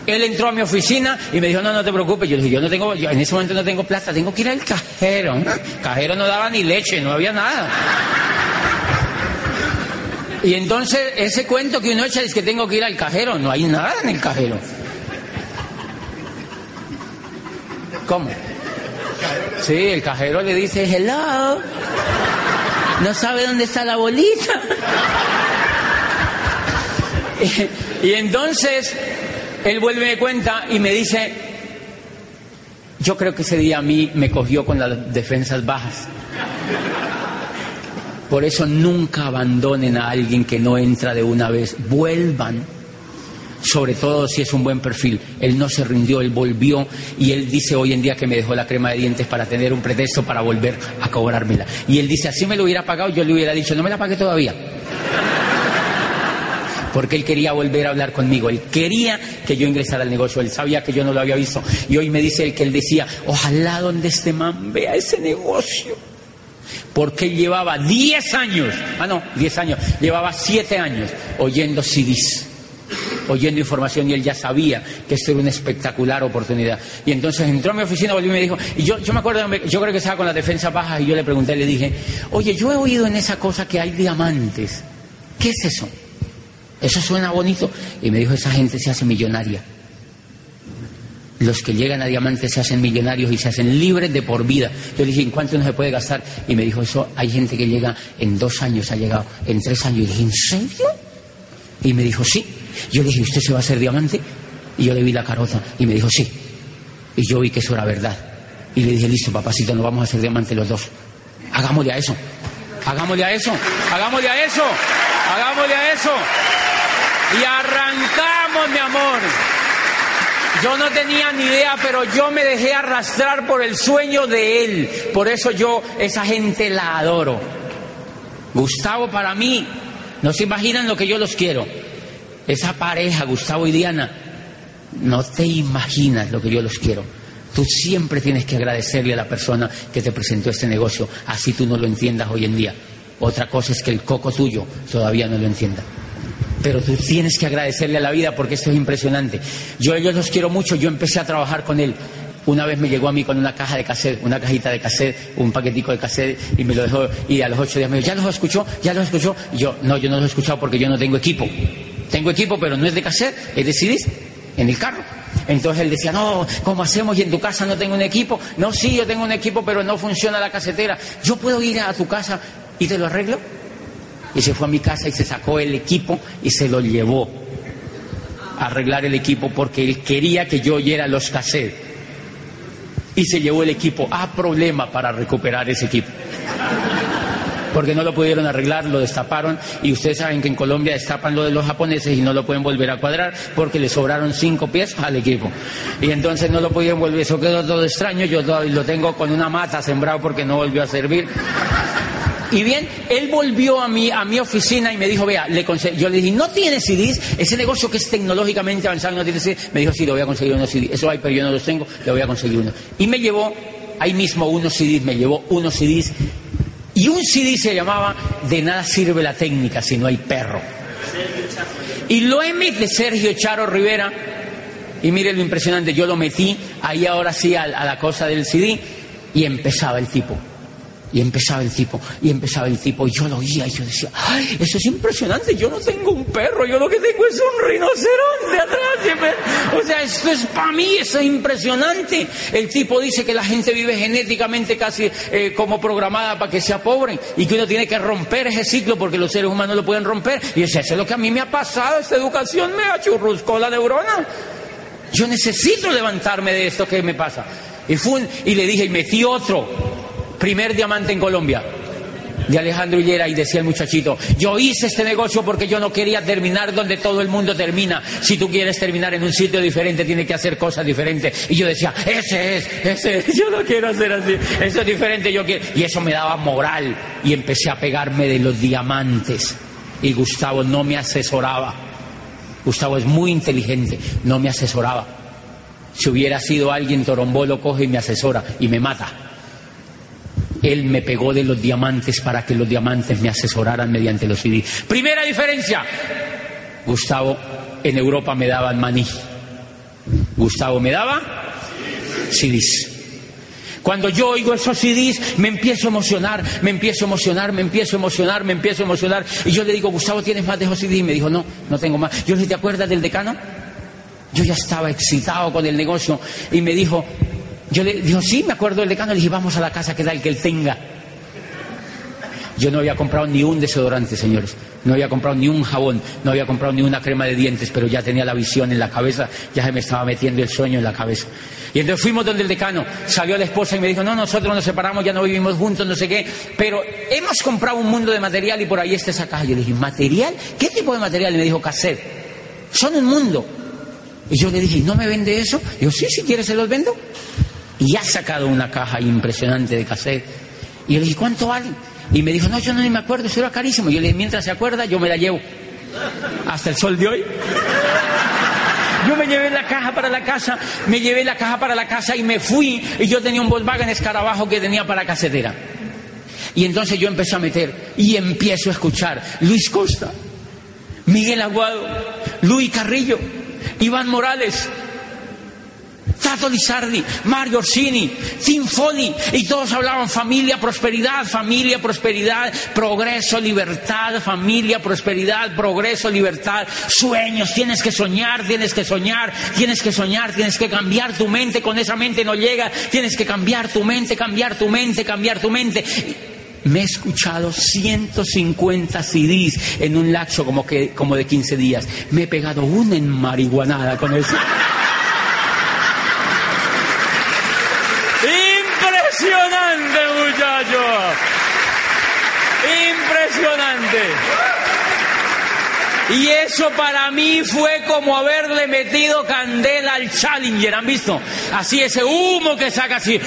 Él entró a mi oficina y me dijo, no, no te preocupes. Yo dije, yo no tengo, yo en ese momento no tengo plata, tengo que ir al cajero. Cajero no daba ni leche, no había nada. Y entonces ese cuento que uno echa es que tengo que ir al cajero, no hay nada en el cajero. ¿Cómo? Sí, el cajero le dice, hello. No sabe dónde está la bolita. y, entonces él vuelve de cuenta y me dice, yo creo que ese día a mí me cogió con las defensas bajas. Por eso nunca abandonen a alguien que no entra de una vez. Vuelvan sobre todo si es un buen perfil. Él no se rindió, él volvió y él dice hoy en día que me dejó la crema de dientes para tener un pretexto para volver a cobrármela. Y él dice, así me lo hubiera pagado, yo le hubiera dicho, no me la pagué todavía. Porque él quería volver a hablar conmigo, él quería que yo ingresara al negocio, él sabía que yo no lo había visto. Y hoy me dice él que él decía, ojalá donde este man vea ese negocio. Porque él llevaba 10 años, ah no, 10 años, llevaba 7 años oyendo CDs oyendo información y él ya sabía que esto era una espectacular oportunidad. Y entonces entró a mi oficina, volvió y me dijo, y yo, yo me acuerdo, yo creo que estaba con la defensa baja y yo le pregunté, le dije, oye, yo he oído en esa cosa que hay diamantes. ¿Qué es eso? Eso suena bonito. Y me dijo, esa gente se hace millonaria. Los que llegan a diamantes se hacen millonarios y se hacen libres de por vida. Yo le dije, ¿en cuánto no se puede gastar? Y me dijo, eso hay gente que llega en dos años, ha llegado en tres años. Y dije, ¿en serio? Y me dijo, sí. Yo le dije, ¿usted se va a hacer diamante? Y yo le vi la carota y me dijo, sí. Y yo vi que eso era verdad. Y le dije, listo, papacito, nos vamos a hacer diamante los dos. Hagámosle a eso. Hagámosle a eso. Hagámosle a eso. Hagámosle a eso. Y arrancamos, mi amor. Yo no tenía ni idea, pero yo me dejé arrastrar por el sueño de él. Por eso yo, esa gente la adoro. Gustavo para mí, no se imaginan lo que yo los quiero. Esa pareja, Gustavo y Diana, no te imaginas lo que yo los quiero. Tú siempre tienes que agradecerle a la persona que te presentó este negocio, así tú no lo entiendas hoy en día. Otra cosa es que el coco tuyo todavía no lo entienda. Pero tú tienes que agradecerle a la vida porque esto es impresionante. Yo a ellos los quiero mucho, yo empecé a trabajar con él. Una vez me llegó a mí con una caja de cassette, una cajita de cassette, un paquetico de cassette y me lo dejó y a los ocho días me dijo, ¿ya los escuchó? ¿Ya los escuchó? Y yo, no, yo no los he escuchado porque yo no tengo equipo. Tengo equipo, pero no es de cassette, es de CDs, en el carro. Entonces él decía, no, ¿cómo hacemos? Y en tu casa no tengo un equipo. No, sí, yo tengo un equipo, pero no funciona la casetera. ¿Yo puedo ir a tu casa y te lo arreglo? Y se fue a mi casa y se sacó el equipo y se lo llevó a arreglar el equipo porque él quería que yo oyera los cassettes. Y se llevó el equipo a problema para recuperar ese equipo porque no lo pudieron arreglar, lo destaparon y ustedes saben que en Colombia destapan lo de los japoneses y no lo pueden volver a cuadrar porque le sobraron cinco piezas al equipo. Y entonces no lo pudieron volver, eso quedó todo extraño, yo lo tengo con una mata sembrado porque no volvió a servir. Y bien, él volvió a mi, a mi oficina y me dijo, vea, le yo le dije, ¿no tiene CDs? Ese negocio que es tecnológicamente avanzado no tiene CDs. Me dijo, sí, le voy a conseguir unos CDs. Eso hay, pero yo no los tengo, le voy a conseguir uno. Y me llevó, ahí mismo unos CDs, me llevó unos CDs. Y un CD se llamaba De nada sirve la técnica si no hay perro. Y lo emite de Sergio Charo Rivera. Y mire lo impresionante, yo lo metí ahí ahora sí a la cosa del CD y empezaba el tipo. Y empezaba el tipo, y empezaba el tipo, y yo lo oía, y yo decía, ¡ay, eso es impresionante! Yo no tengo un perro, yo lo que tengo es un rinoceronte atrás. O sea, esto es para mí, eso es impresionante. El tipo dice que la gente vive genéticamente casi eh, como programada para que sea pobre, y que uno tiene que romper ese ciclo porque los seres humanos lo pueden romper. Y decía, eso es lo que a mí me ha pasado, esta educación me ha churruscado la neurona. Yo necesito levantarme de esto que me pasa. Y, fue y le dije, y metí otro primer diamante en Colombia de Alejandro Hillera y decía el muchachito, yo hice este negocio porque yo no quería terminar donde todo el mundo termina. Si tú quieres terminar en un sitio diferente, tienes que hacer cosas diferentes. Y yo decía, ese es, ese es, yo no quiero hacer así, eso es diferente, yo quiero. Y eso me daba moral y empecé a pegarme de los diamantes. Y Gustavo no me asesoraba. Gustavo es muy inteligente, no me asesoraba. Si hubiera sido alguien, Torombolo coge y me asesora y me mata. Él me pegó de los diamantes para que los diamantes me asesoraran mediante los CDs. Primera diferencia. Gustavo en Europa me daba maní. Gustavo me daba CDs. Cuando yo oigo esos CDs, me empiezo a emocionar, me empiezo a emocionar, me empiezo a emocionar, me empiezo a emocionar. Y yo le digo, Gustavo, ¿tienes más de esos CDs? Y me dijo, no, no tengo más. Yo le dije, ¿te acuerdas del decano? Yo ya estaba excitado con el negocio y me dijo, yo le digo, sí, me acuerdo del decano, le dije, vamos a la casa que da el que él tenga. Yo no había comprado ni un desodorante, señores. No había comprado ni un jabón, no había comprado ni una crema de dientes, pero ya tenía la visión en la cabeza, ya se me estaba metiendo el sueño en la cabeza. Y entonces fuimos donde el decano, salió la esposa y me dijo, no, nosotros nos separamos, ya no vivimos juntos, no sé qué, pero hemos comprado un mundo de material y por ahí está esa caja. Yo le dije, ¿material? ¿Qué tipo de material? Y me dijo, cassette. Son un mundo. Y yo le dije, ¿no me vende eso? Yo, sí, si quieres se los vendo y ha sacado una caja impresionante de cassette. Y yo le dije, ¿cuánto vale? Y me dijo, no, yo no me acuerdo, eso era carísimo. Y yo le dije, mientras se acuerda, yo me la llevo. Hasta el sol de hoy. Yo me llevé la caja para la casa, me llevé la caja para la casa y me fui. Y yo tenía un Volkswagen escarabajo que tenía para casetera. Y entonces yo empecé a meter y empiezo a escuchar Luis Costa, Miguel Aguado, Luis Carrillo, Iván Morales, Tato Lizardi, Mario Orsini, Sinfoni, y todos hablaban familia, prosperidad, familia, prosperidad, progreso, libertad, familia, prosperidad, progreso, libertad, sueños, tienes que soñar, tienes que soñar, tienes que soñar, tienes que cambiar tu mente, con esa mente no llega, tienes que cambiar tu mente, cambiar tu mente, cambiar tu mente. Me he escuchado 150 CDs en un lapso como, que, como de 15 días. Me he pegado una en marihuanada con eso. day. Y eso para mí fue como haberle metido candela al Challenger, ¿han visto? Así ese humo que saca así.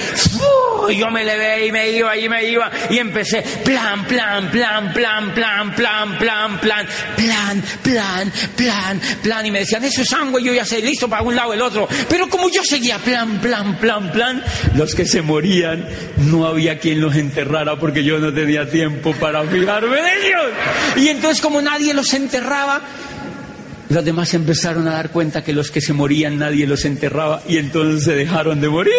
Y yo me levé y me iba y me iba y empecé plan, plan, plan, plan, plan, plan, plan, plan, plan, plan, plan, plan. Y me decían, eso es sangre, yo ya sé, listo para un lado el otro. Pero como yo seguía plan, plan, plan, plan, los que se morían no había quien los enterrara porque yo no tenía tiempo para fijarme en ellos. Y entonces como nadie los enterraba, los demás empezaron a dar cuenta que los que se morían nadie los enterraba y entonces se dejaron de morir.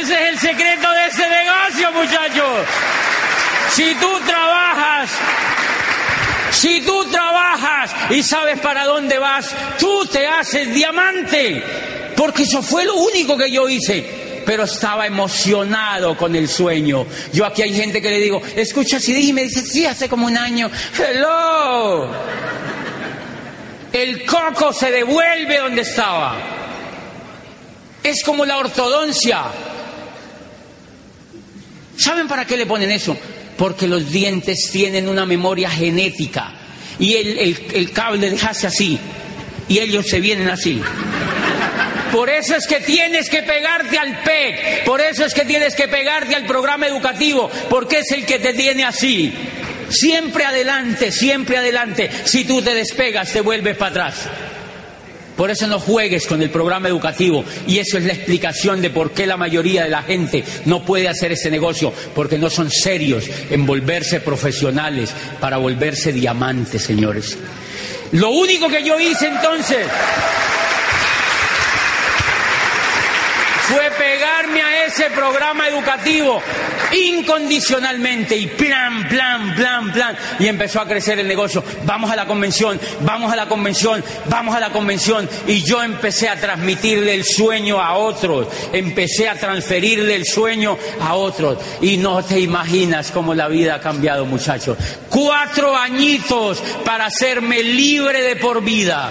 Ese es el secreto de ese negocio, muchachos. Si tú trabajas, si tú trabajas y sabes para dónde vas, tú te haces diamante. Porque eso fue lo único que yo hice pero estaba emocionado con el sueño. Yo aquí hay gente que le digo, escucha CD y me dice, sí, hace como un año. Hello. El coco se devuelve donde estaba. Es como la ortodoncia. ¿Saben para qué le ponen eso? Porque los dientes tienen una memoria genética y el, el, cable hace así y ellos se vienen así. Por eso es que tienes que pegarte al PEC, por eso es que tienes que pegarte al programa educativo, porque es el que te tiene así. Siempre adelante, siempre adelante. Si tú te despegas, te vuelves para atrás. Por eso no juegues con el programa educativo y eso es la explicación de por qué la mayoría de la gente no puede hacer este negocio, porque no son serios en volverse profesionales para volverse diamantes, señores. Lo único que yo hice entonces fue pegarme a ese programa educativo incondicionalmente y plan, plan, plan, plan. Y empezó a crecer el negocio. Vamos a la convención, vamos a la convención, vamos a la convención. Y yo empecé a transmitirle el sueño a otros, empecé a transferirle el sueño a otros. Y no te imaginas cómo la vida ha cambiado, muchachos. Cuatro añitos para hacerme libre de por vida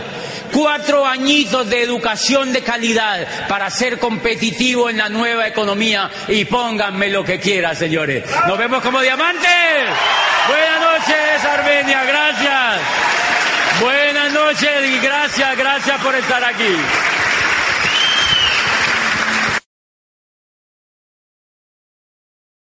cuatro añitos de educación de calidad para ser en la nueva economía y pónganme lo que quieran, señores. Nos vemos como diamantes. Buenas noches, Armenia, gracias. Buenas noches y gracias, gracias por estar aquí.